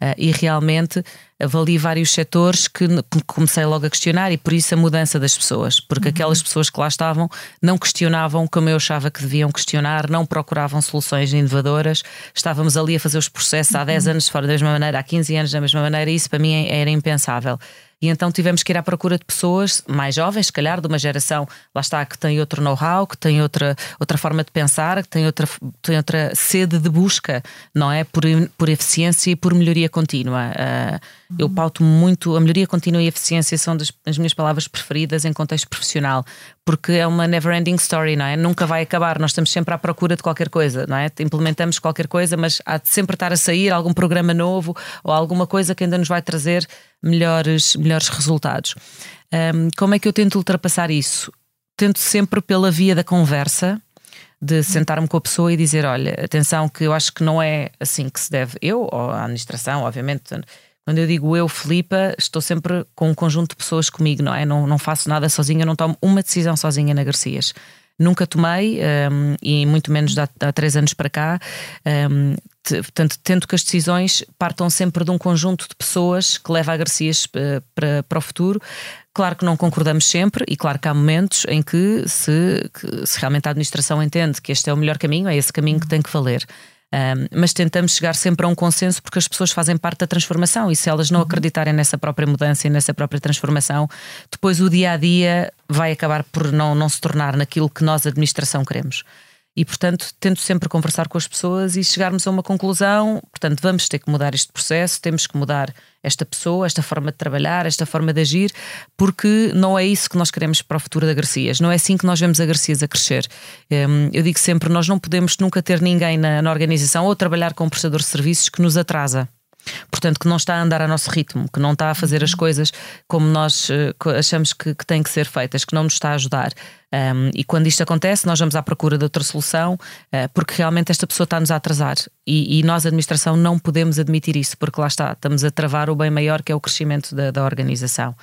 ah, e realmente avali vários setores que comecei logo a questionar, e por isso a mudança das pessoas, porque uhum. aquelas pessoas que lá estavam não questionavam como eu achava que deviam questionar, não procuravam soluções inovadoras, estávamos ali a fazer os processos há 10 uhum. anos fora da mesma maneira, há 15 anos da mesma maneira, e isso para mim era impensável. E então tivemos que ir à procura de pessoas mais jovens, se calhar, de uma geração, lá está, que tem outro know-how, que tem outra, outra forma de pensar, que tem outra, tem outra sede de busca, não é? Por, por eficiência e por melhoria contínua. Uh, eu pauto muito, a melhoria contínua e a eficiência são das, as minhas palavras preferidas em contexto profissional, porque é uma never ending story, não é? Nunca vai acabar, nós estamos sempre à procura de qualquer coisa, não é? Implementamos qualquer coisa, mas há de sempre estar a sair algum programa novo ou alguma coisa que ainda nos vai trazer melhores, melhores resultados. Um, como é que eu tento ultrapassar isso? Tento sempre pela via da conversa, de sentar-me com a pessoa e dizer: olha, atenção, que eu acho que não é assim que se deve. Eu, ou a administração, obviamente. Quando eu digo eu, Filipa, estou sempre com um conjunto de pessoas comigo, não é? Não, não faço nada sozinha, não tomo uma decisão sozinha na Garcias. Nunca tomei, um, e muito menos há, há três anos para cá. Um, portanto, tento que as decisões partam sempre de um conjunto de pessoas que leva a Garcias eh, para, para o futuro. Claro que não concordamos sempre, e claro que há momentos em que se, que, se realmente a administração entende que este é o melhor caminho, é esse caminho que tem que valer. Um, mas tentamos chegar sempre a um consenso porque as pessoas fazem parte da transformação e se elas não uhum. acreditarem nessa própria mudança e nessa própria transformação, depois o dia a dia vai acabar por não, não se tornar naquilo que nós, administração, queremos. E, portanto, tento sempre conversar com as pessoas e chegarmos a uma conclusão. Portanto, vamos ter que mudar este processo, temos que mudar esta pessoa, esta forma de trabalhar, esta forma de agir, porque não é isso que nós queremos para o futuro da Garcias. Não é assim que nós vemos a Garcias a crescer. Hum, eu digo sempre: nós não podemos nunca ter ninguém na, na organização ou trabalhar com um prestador de serviços que nos atrasa. Portanto, que não está a andar a nosso ritmo, que não está a fazer as uhum. coisas como nós uh, achamos que, que têm que ser feitas, que não nos está a ajudar. Um, e quando isto acontece, nós vamos à procura de outra solução, uh, porque realmente esta pessoa está-nos a atrasar. E, e, nós, administração, não podemos admitir isso, porque lá está, estamos a travar o bem maior que é o crescimento da, da organização.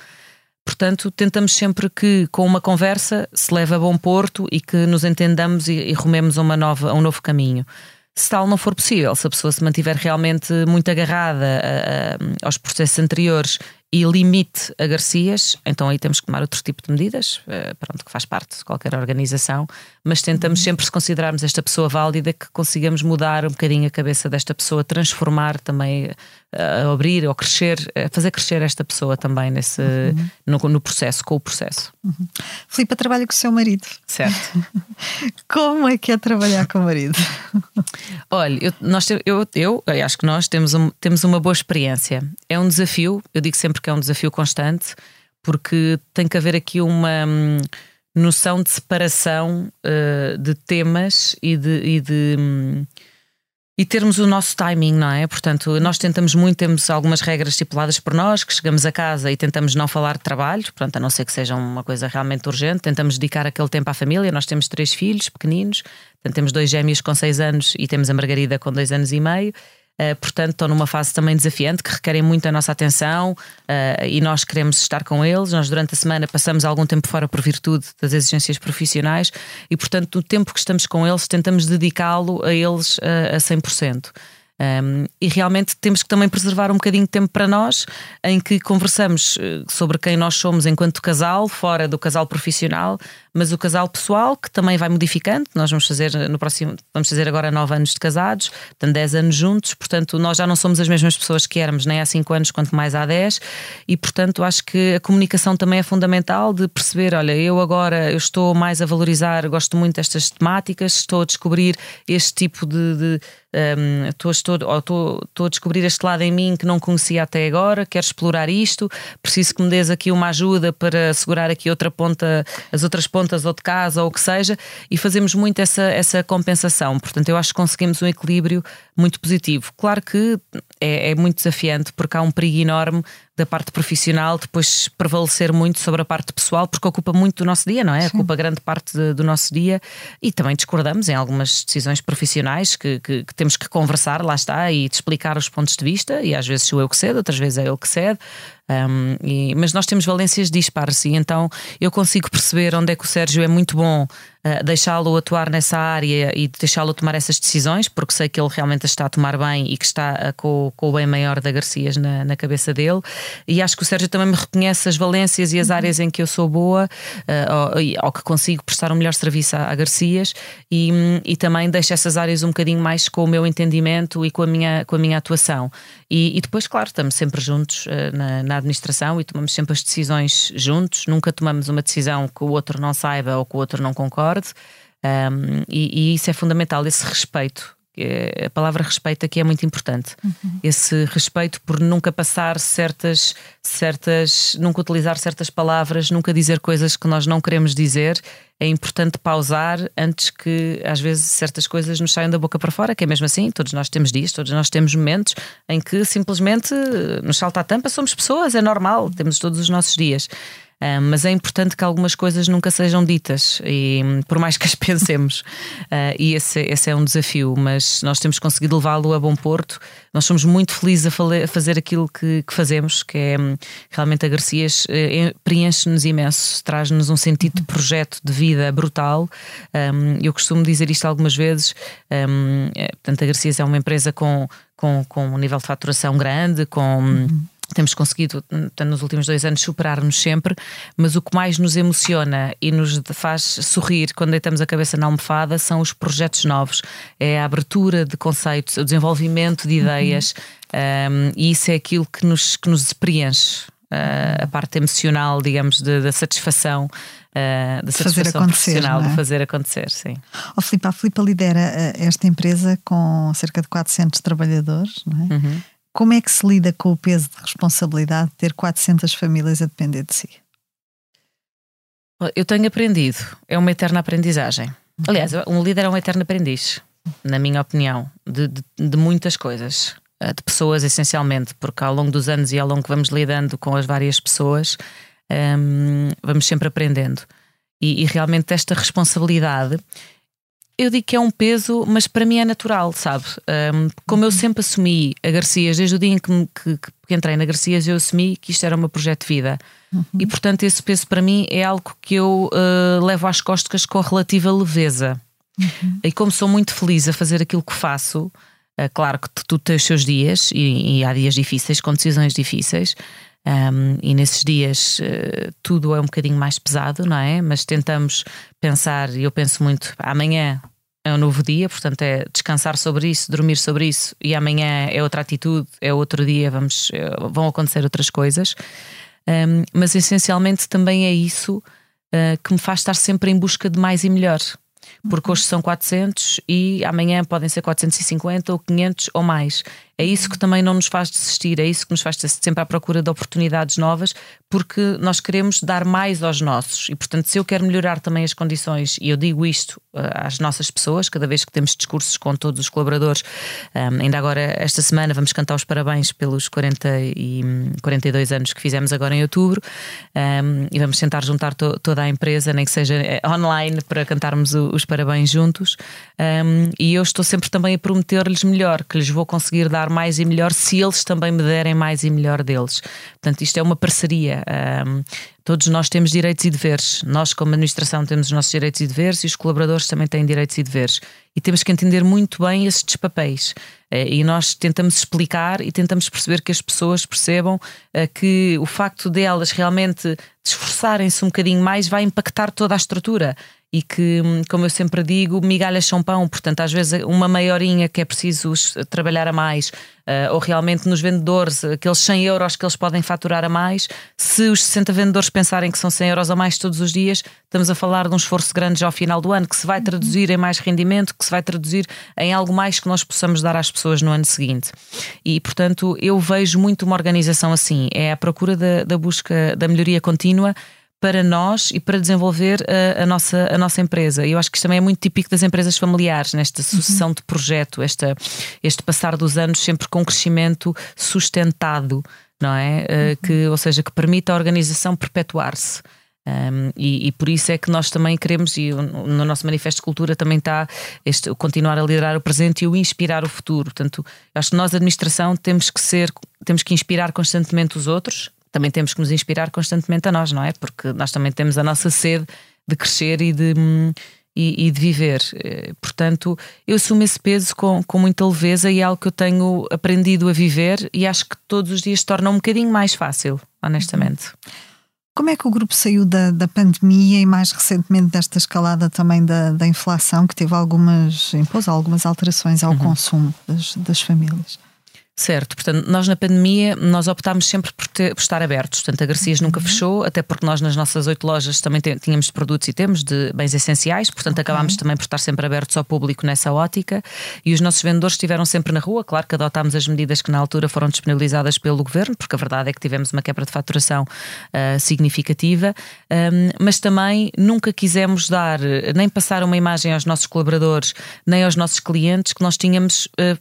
Portanto, tentamos sempre que, com uma conversa, se leve a bom porto e que nos entendamos e, e rumemos uma nova, a um novo caminho se tal não for possível, se a pessoa se mantiver realmente muito agarrada a, a, aos processos anteriores e limite a Garcias, então aí temos que tomar outro tipo de medidas, eh, pronto, que faz parte de qualquer organização, mas tentamos sempre, se considerarmos esta pessoa válida, que consigamos mudar um bocadinho a cabeça desta pessoa, transformar também, eh, abrir ou crescer, fazer crescer esta pessoa também nesse, uhum. no, no, processo, com o processo. Uhum. Filipe, trabalha com o seu marido. Certo. Como é que é trabalhar com o marido? Olha, eu, nós, eu, eu, eu acho que nós temos, um, temos uma boa experiência. É um desafio, eu digo sempre que é um desafio constante, porque tem que haver aqui uma hum, noção de separação uh, de temas e de. E de hum, e termos o nosso timing, não é? Portanto, nós tentamos muito, temos algumas regras estipuladas por nós, que chegamos a casa e tentamos não falar de trabalho, portanto, a não ser que seja uma coisa realmente urgente, tentamos dedicar aquele tempo à família. Nós temos três filhos pequeninos, portanto, temos dois gêmeos com seis anos e temos a Margarida com dois anos e meio. Uh, portanto, estão numa fase também desafiante que requerem muito a nossa atenção uh, e nós queremos estar com eles. Nós, durante a semana, passamos algum tempo fora por virtude das exigências profissionais e, portanto, no tempo que estamos com eles, tentamos dedicá-lo a eles uh, a 100%. Um, e realmente temos que também preservar um bocadinho de tempo para nós, em que conversamos eh, sobre quem nós somos enquanto casal, fora do casal profissional, mas o casal pessoal, que também vai modificando. Nós vamos fazer no próximo, vamos fazer agora nove anos de casados, portanto, 10 anos juntos, portanto, nós já não somos as mesmas pessoas que éramos nem há 5 anos, quanto mais há 10, e portanto acho que a comunicação também é fundamental de perceber, olha, eu agora eu estou mais a valorizar, gosto muito destas temáticas, estou a descobrir este tipo de, de estou, estou, estou, estou a descobrir este lado em mim que não conhecia até agora, quero explorar isto, preciso que me des aqui uma ajuda para segurar aqui outra ponta, as outras pontas ou de casa ou o que seja, e fazemos muito essa, essa compensação. Portanto, eu acho que conseguimos um equilíbrio muito positivo. Claro que é, é muito desafiante porque há um perigo enorme da parte profissional depois prevalecer muito sobre a parte pessoal, porque ocupa muito do nosso dia, não é? Sim. Ocupa grande parte de, do nosso dia e também discordamos em algumas decisões profissionais que, que, que, temos que conversar, lá está, e explicar os pontos de vista, e às vezes sou eu que cedo, outras vezes é ele que cede. Um, e, mas nós temos valências dispares e então eu consigo perceber onde é que o Sérgio é muito bom uh, deixá-lo atuar nessa área e deixá-lo tomar essas decisões, porque sei que ele realmente está a tomar bem e que está uh, com, com, o bem maior da Garcias na, na, cabeça dele. E acho que o Sérgio também me reconhece as valências e as áreas em que eu sou boa uh, ou, ou, que consigo prestar um melhor serviço a, a Garcias e, e também deixo essas áreas um bocadinho mais com o meu entendimento e com a minha, com a minha atuação. E, e depois, claro, estamos sempre juntos na, na administração e tomamos sempre as decisões juntos, nunca tomamos uma decisão que o outro não saiba ou que o outro não concorde, um, e, e, isso é fundamental, esse respeito. A palavra respeito aqui é muito importante. Uhum. Esse respeito por nunca passar certas, certas, nunca utilizar certas palavras, nunca dizer coisas que nós não queremos dizer é importante pausar antes que às vezes certas coisas nos saiam da boca para fora, que é mesmo assim, todos nós temos dias, todos nós temos momentos em que simplesmente nos salta a tampa, somos pessoas, é normal, temos todos os nossos dias. Uh, mas é importante que algumas coisas nunca sejam ditas, e, por mais que as pensemos. Uh, e esse, esse, é um desafio, mas nós temos conseguido levá-lo a bom porto. Nós somos muito felizes a, a fazer aquilo que, que, fazemos, que é realmente a Garcias uh, preenche-nos imenso, traz-nos um sentido de projeto de vida brutal. Um, eu costumo dizer isto algumas vezes. Um, é, portanto, a Garcias é uma empresa com, com, com um nível de faturação grande, com. Uhum temos conseguido, nos últimos dois anos, superar-nos sempre, mas o que mais nos emociona e nos faz sorrir quando deitamos a cabeça na almofada são os projetos novos, é a abertura de conceitos, o desenvolvimento de ideias, uhum. um, e isso é aquilo que nos, que nos preenche. Uh, a parte emocional, digamos, da satisfação Uh, da satisfação profissional é? de fazer acontecer, sim. O Filipe, a Filipe lidera uh, esta empresa com cerca de 400 trabalhadores, não é? Uhum. Como é que se lida com o peso de responsabilidade de ter 400 famílias a depender de si? Eu tenho aprendido, é uma eterna aprendizagem. Aliás, um líder é um eterno aprendiz, na minha opinião, de, de, de muitas coisas, eh, de pessoas essencialmente, porque ao longo dos anos e ao longo que vamos lidando com as várias pessoas, um, ehm, vamos sempre aprendendo. E, e realmente esta responsabilidade eu digo que é um peso, mas para mim é natural, sabe? Um, como eu sempre assumi a Garcias, desde o dia em que, que, que, entrei na Garcias, eu assumi que isto era o meu projeto de vida. Uhum. E portanto, esse peso para mim é algo que eu uh, levo às costas com relativa leveza. Uhum. E como sou muito feliz a fazer aquilo que faço, uh, claro que tu tens os seus dias e, e há dias difíceis, com decisões difíceis. Um, e nesses dias uh, tudo é um bocadinho mais pesado, não é? Mas tentamos pensar, e eu penso muito, amanhã é um novo dia, portanto é descansar sobre isso, dormir sobre isso, e amanhã é outra atitude, é outro dia, vamos, é, vão acontecer outras coisas. Um, mas essencialmente também é isso uh, que me faz estar sempre em busca de mais e melhor porque hoje são 400 e amanhã podem ser 450 ou 500 ou mais. É isso que também não nos faz desistir, é isso que nos faz estar sempre à procura de oportunidades novas, porque nós queremos dar mais aos nossos. E, portanto, se eu quero melhorar também as condições, e eu digo isto uh, às nossas pessoas, cada vez que temos discursos com todos os colaboradores, um, ainda agora, esta semana, vamos cantar os parabéns pelos 40 e 42 anos que fizemos agora em outubro, um, e vamos tentar juntar to toda a empresa, nem que seja eh, online, para cantarmos os parabéns juntos. Um, e eu estou sempre também a prometer-lhes melhor, que lhes vou conseguir dar mais e melhor se eles também me derem mais e melhor deles. Portanto, isto é uma parceria. Um, todos nós temos direitos e deveres. Nós, como administração, temos os nossos direitos e deveres e os colaboradores também têm direitos e deveres. E temos que entender muito bem esses papéis. Eh, e nós tentamos explicar e tentamos perceber que as pessoas percebam eh, que o facto delas realmente esforçarem-se um bocadinho mais vai impactar toda a estrutura. E que, como eu sempre digo, migalhas são pão, portanto, às vezes uma maiorinha que é preciso trabalhar a mais, uh, ou realmente nos vendedores, aqueles 100 euros que eles podem faturar a mais, se os 60 vendedores pensarem que são 100 euros a mais todos os dias, estamos a falar de um esforço grande já ao final do ano, que se vai traduzir em mais rendimento, que se vai traduzir em algo mais que nós possamos dar às pessoas no ano seguinte. E, portanto, eu vejo muito uma organização assim, é a procura da, da busca da melhoria contínua para nós e para desenvolver a, a, nossa, a nossa empresa. Eu acho que isto também é muito típico das empresas familiares, nesta sucessão uhum. de projeto, esta, este passar dos anos sempre com um crescimento sustentado, não é? Eh, uhum. Que, ou seja, que permite à organização perpetuar-se. Um, e, e, por isso é que nós também queremos, e no nosso manifesto de cultura também está este, continuar a liderar o presente e o inspirar o futuro. Portanto, acho que nós, administração, temos que ser, temos que inspirar constantemente os outros, também temos que nos inspirar constantemente a nós, não é? Porque nós também temos a nossa sede de crescer e de, e, e de viver. Eh, portanto, eu assumo esse peso com, com muita leveza e é algo que eu tenho aprendido a viver e acho que todos os dias se torna um bocadinho mais fácil, honestamente. Como é que o grupo saiu da, da pandemia e mais recentemente desta escalada também da, da inflação que teve algumas, impôs algumas alterações ao uhum. consumo das, das famílias? Certo, portanto, nós na pandemia nós optámos sempre por, ter, por estar abertos. Portanto, a Garcias nunca uhum. fechou, até porque nós nas nossas oito lojas também tínhamos produtos e temos de bens essenciais, portanto, okay. acabámos também por estar sempre abertos ao público nessa ótica e os nossos vendedores estiveram sempre na rua. Claro que adotámos as medidas que na altura foram disponibilizadas pelo governo, porque a verdade é que tivemos uma quebra de faturação uh, significativa, um, mas também nunca quisemos dar nem passar uma imagem aos nossos colaboradores, nem aos nossos clientes que nós tínhamos. Uh,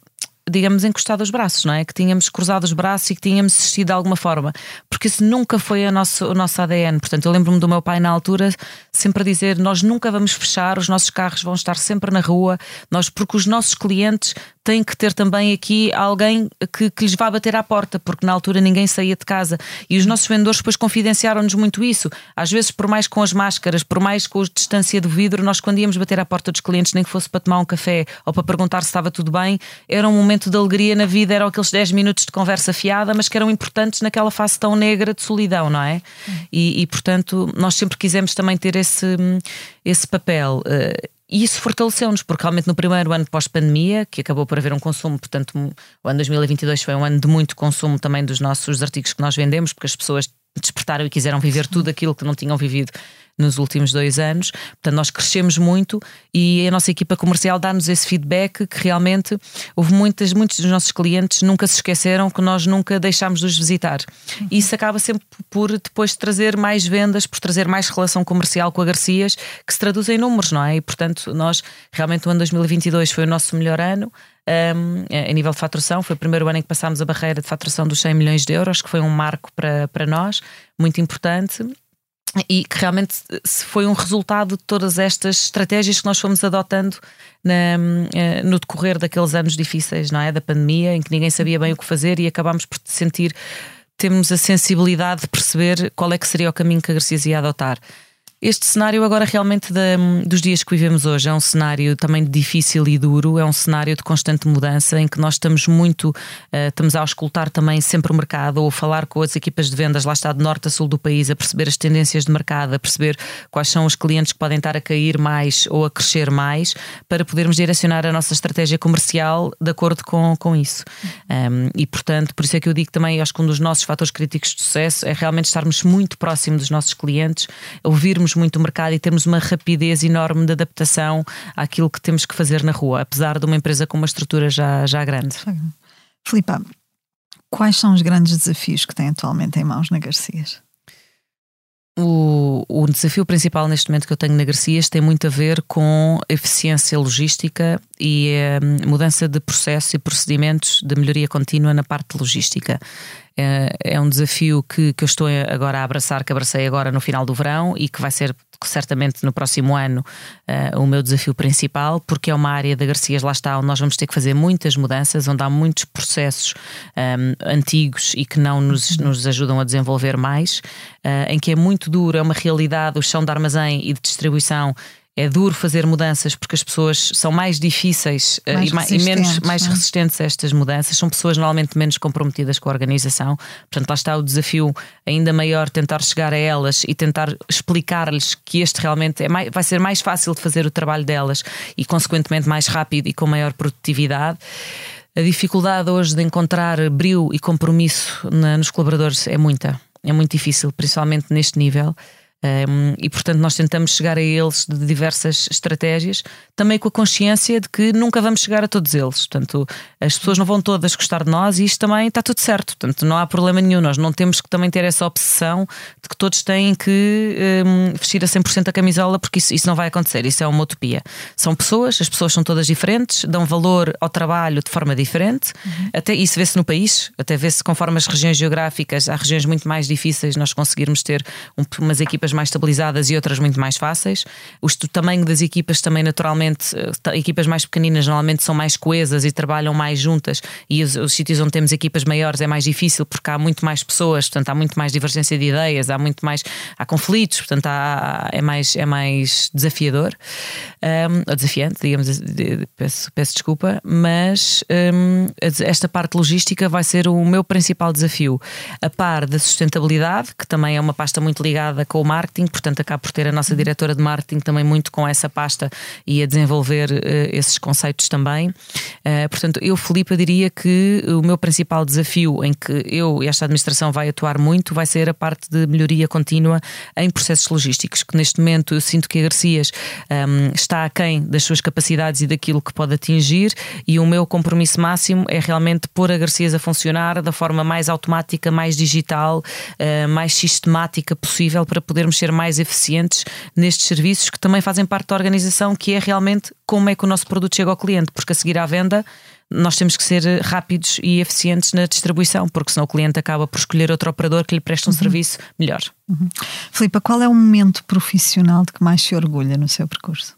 digamos, encostado os braços, não é? Que tínhamos cruzado os braços e que tínhamos assistido de alguma forma, porque isso nunca foi a nosso, o nosso ADN. Portanto, eu lembro-me do meu pai na altura sempre a dizer: Nós nunca vamos fechar, os nossos carros vão estar sempre na rua, nós, porque os nossos clientes têm que ter também aqui alguém que, que lhes vá bater à porta, porque na altura ninguém saía de casa. E os nossos vendedores depois confidenciaram-nos muito isso. Às vezes, por mais com as máscaras, por mais com a distância do vidro, nós quando íamos bater à porta dos clientes, nem que fosse para tomar um café ou para perguntar se estava tudo bem, era um momento de alegria na vida, eram aqueles 10 minutos de conversa fiada, mas que eram importantes naquela fase tão negra de solidão, não é? E, e portanto, nós sempre quisemos também ter esse, esse papel. E isso fortaleceu-nos, porque realmente no primeiro ano pós-pandemia, que acabou por haver um consumo, portanto, o ano 2022 foi um ano de muito consumo também dos nossos artigos que nós vendemos, porque as pessoas despertaram e quiseram viver tudo aquilo que não tinham vivido nos últimos dois anos. Portanto, nós crescemos muito e a nossa equipa comercial dá-nos esse feedback que realmente houve muitas, muitos dos nossos clientes nunca se esqueceram que nós nunca deixámos de os visitar. E isso acaba sempre por depois trazer mais vendas, por trazer mais relação comercial com a Garcias, que se traduz em números, não é? E portanto, nós realmente o ano 2022 foi o nosso melhor ano. Um, a nível de faturação, foi o primeiro ano em que passámos a barreira de faturação dos 100 milhões de euros, que foi um marco para, para nós, muito importante e que realmente foi um resultado de todas estas estratégias que nós fomos adotando na, eh, no decorrer daqueles anos difíceis, não é? Da pandemia, em que ninguém sabia bem o que fazer e acabámos por sentir, temos a sensibilidade de perceber qual é que seria o caminho que a Garcia ia adotar. Este cenário agora realmente dos dias que vivemos hoje é um cenário também difícil e duro, é um cenário de constante mudança em que nós estamos muito, uh, estamos a auscultar também sempre o mercado ou falar com as equipas de vendas, lá está de norte a sul do país, a perceber as tendências de mercado, a perceber quais são os clientes que podem estar a cair mais ou a crescer mais, para podermos direcionar a nossa estratégia comercial de acordo com, com isso. Um, e portanto, por isso é que eu digo também, acho que um dos nossos fatores críticos de sucesso é realmente estarmos muito próximo dos nossos clientes, ouvirmos muito o mercado e temos uma rapidez enorme de adaptação àquilo que temos que fazer na rua, apesar de uma empresa com uma estrutura já, já grande. Filipe, quais são os grandes desafios que tem atualmente em mãos na Garcias? O, o, desafio principal neste momento que eu tenho na Garcias tem muito a ver com eficiência logística e hum, mudança de processos e procedimentos de melhoria contínua na parte logística. É, é um desafio que, que eu estou agora a abraçar, que abracei agora no final do verão e que vai ser certamente no próximo ano uh, o meu desafio principal, porque é uma área da Garcias, lá está, onde nós vamos ter que fazer muitas mudanças, onde há muitos processos um, ehm, antigos e que não nos, nos ajudam a desenvolver mais, uh, em que é muito duro, é uma realidade, o chão de armazém e de distribuição é duro fazer mudanças porque as pessoas são mais difíceis uh, mais e, mais, e, menos mais é? resistentes a estas mudanças. São pessoas normalmente menos comprometidas com a organização. Portanto, lá está o desafio ainda maior tentar chegar a elas e tentar explicar-lhes que este realmente é mais, vai ser mais fácil de fazer o trabalho delas e, consequentemente, mais rápido e com maior produtividade. A dificuldade hoje de encontrar brio e compromisso na, nos colaboradores é muita. É muito difícil, principalmente neste nível. Um, e portanto nós tentamos chegar a eles de diversas estratégias, também com a consciência de que nunca vamos chegar a todos eles. Portanto, as pessoas não vão todas gostar de nós e isto também está tudo certo. Portanto, não há problema nenhum. Nós não temos que também ter essa obsessão de que todos têm que um, vestir a 100% a camisola, porque isso, isso não vai acontecer. Isso é uma utopia. São pessoas, as pessoas são todas diferentes, dão valor ao trabalho de forma diferente. Uhum. Até isso vê-se no país, até vê-se conforme as regiões geográficas. Há regiões muito mais difíceis nós conseguirmos ter um, umas equipas mais estabilizadas e outras muito mais fáceis. O tamanho das equipas também, naturalmente, eh, equipas mais pequeninas normalmente são mais coesas e trabalham mais juntas. E os, os sítios onde temos equipas maiores é mais difícil porque há muito mais pessoas, portanto há muito mais divergência de ideias, há muito mais há conflitos, portanto há, é mais é mais desafiador um, ou desafiante, digamos, peço, peço desculpa, mas um, esta parte logística vai ser o meu principal desafio, a par da sustentabilidade, que também é uma pasta muito ligada com o marketing, portanto acabo por ter a nossa diretora de marketing também muito com essa pasta e a desenvolver uh, esses conceitos também. Uh, portanto, eu, Filipe, diria que o meu principal desafio em que eu e esta administração vai atuar muito vai ser a parte de melhoria contínua em processos logísticos, que neste momento eu sinto que a Garcias um, está aquém das suas capacidades e daquilo que pode atingir, e o meu compromisso máximo é realmente pôr a Garcias a funcionar da forma mais automática, mais digital, uh, mais sistemática possível para podermos ser mais eficientes nestes serviços que também fazem parte da organização, que é realmente como é que o nosso produto chega ao cliente, porque a seguir à venda nós temos que ser rápidos e eficientes na distribuição, porque senão o cliente acaba por escolher outro operador que lhe preste um uhum. serviço melhor. Uhum. Filipa, qual é o momento profissional de que mais se orgulha no seu percurso?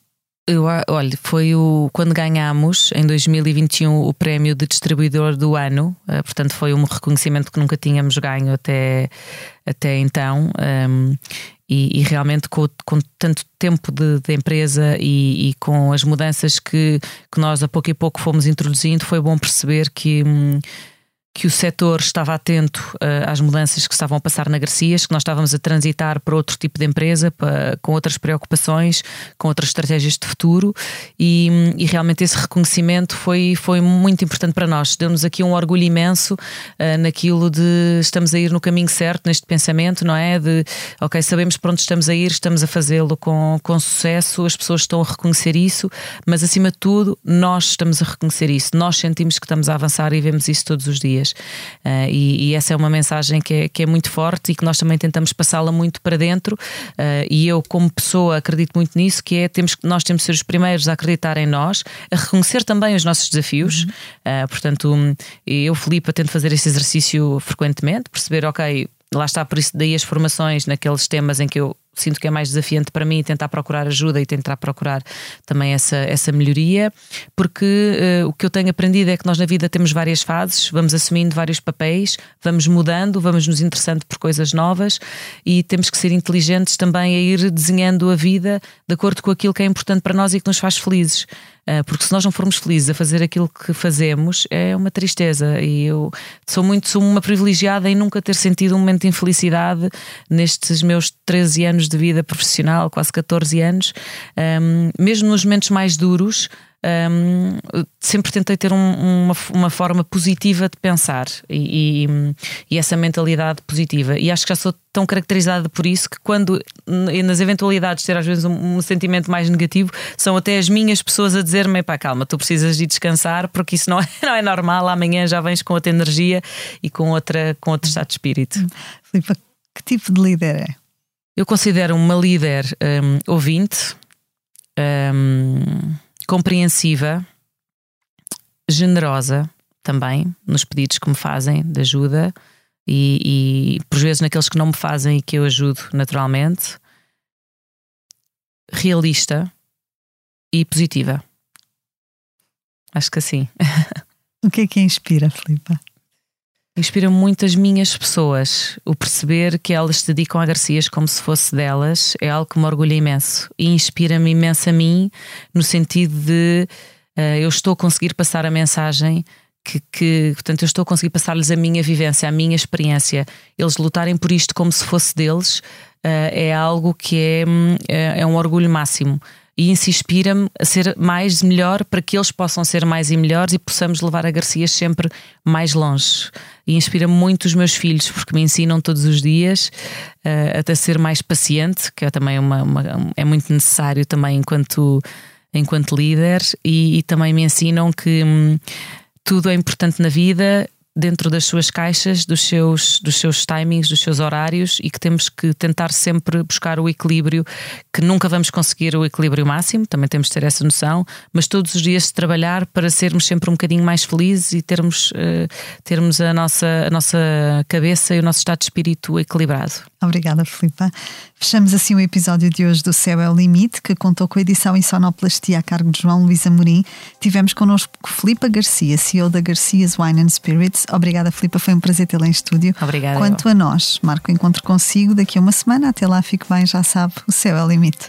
Eu, olha, foi o, quando ganhámos em 2021 o prémio de distribuidor do ano, uh, portanto foi um reconhecimento que nunca tínhamos ganho até, até então. Um, e, e, realmente com, com, tanto tempo de, de empresa e, e, com as mudanças que, que nós a pouco e pouco fomos introduzindo, foi bom perceber que. Que o setor estava atento uh, às mudanças que estavam a passar na Garcias, que nós estávamos a transitar para outro tipo de empresa, para, com outras preocupações, com outras estratégias de futuro e, e, realmente esse reconhecimento foi, foi muito importante para nós. Deu-nos aqui um orgulho imenso uh, naquilo de estamos a ir no caminho certo, neste pensamento, não é? De ok, sabemos para onde estamos a ir, estamos a fazê-lo com, com sucesso, as pessoas estão a reconhecer isso, mas acima de tudo, nós estamos a reconhecer isso, nós sentimos que estamos a avançar e vemos isso todos os dias. Uh, e, e, essa é uma mensagem que é, que é muito forte e que nós também tentamos passá-la muito para dentro. Uh, e eu, como pessoa, acredito muito nisso, que é temos, nós temos de ser os primeiros a acreditar em nós, a reconhecer também os nossos desafios. Uhum. Uh, portanto, eu, Filipe, tento fazer esse exercício frequentemente, perceber, ok, lá está, por isso daí as formações naqueles temas em que eu sinto que é mais desafiante para mim tentar procurar ajuda e tentar procurar também essa, essa melhoria, porque uh, o que eu tenho aprendido é que nós na vida temos várias fases, vamos assumindo vários papéis, vamos mudando, vamos nos interessando por coisas novas e temos que ser inteligentes também a ir desenhando a vida de acordo com aquilo que é importante para nós e que nos faz felizes. Ah, porque se nós não formos felizes a fazer aquilo que fazemos, é uma tristeza. E eu sou muito sou uma privilegiada em nunca ter sentido um momento de infelicidade nestes meus 13 anos de vida profissional, quase 14 anos, um, mesmo nos momentos mais duros. Um, sempre tentei ter um, uma, uma forma positiva de pensar e, e, e, essa mentalidade positiva. E acho que já sou tão caracterizada por isso que, quando nas eventualidades ter às vezes um, um sentimento mais negativo, são até as minhas pessoas a dizer-me: pá, calma, tu precisas de descansar porque isso não é, não é normal. Amanhã já vens com outra energia e com, outra, com outro estado de espírito. Filipe, que tipo de líder é? Eu considero uma líder um, ouvinte, um, compreensiva, generosa também nos pedidos que me fazem de ajuda e, e por vezes naqueles que não me fazem e que eu ajudo naturalmente, realista e positiva. Acho que assim. O que é que inspira, Filipa? Inspira muito as minhas pessoas. O perceber que elas se dedicam a Garcias como se fosse delas é algo que me orgulha imenso e inspira-me imenso a mim, no sentido de uh, eu estou a conseguir passar a mensagem que, que, portanto, eu estou a conseguir passar-lhes a minha vivência, a minha experiência. Eles lutarem por isto como se fosse deles uh, é algo que é, hum, é, é um orgulho máximo e isso inspira-me a ser mais melhor para que eles possam ser mais e melhores e possamos levar a Garcias sempre mais longe. E inspira-me muito os meus filhos, porque me ensinam todos os dias uh, até ser mais paciente, que é também uma, uma, é muito necessário também enquanto, enquanto líder, e, e também me ensinam que hum, tudo é importante na vida dentro das suas caixas, dos seus, dos seus timings, dos seus horários e que temos que tentar sempre buscar o equilíbrio, que nunca vamos conseguir o equilíbrio máximo, também temos de ter essa noção, mas todos os dias trabalhar para sermos sempre um bocadinho mais felizes e termos, uh, termos a, nossa, a nossa cabeça e o nosso estado de espírito equilibrado. Obrigada, Filipa. Fechamos assim o episódio de hoje do Céu é o Limite, que contou com a edição em sonoplastia a cargo de João Luís Amorim. Tivemos connosco Filipa Garcia, CEO da Garcias Wine and Spirits. Obrigada, Filipa, foi um prazer tê-la em estúdio. Obrigada. Quanto a nós, marco o encontro consigo daqui a uma semana. Até lá, fique bem, já sabe, o Céu é o Limite.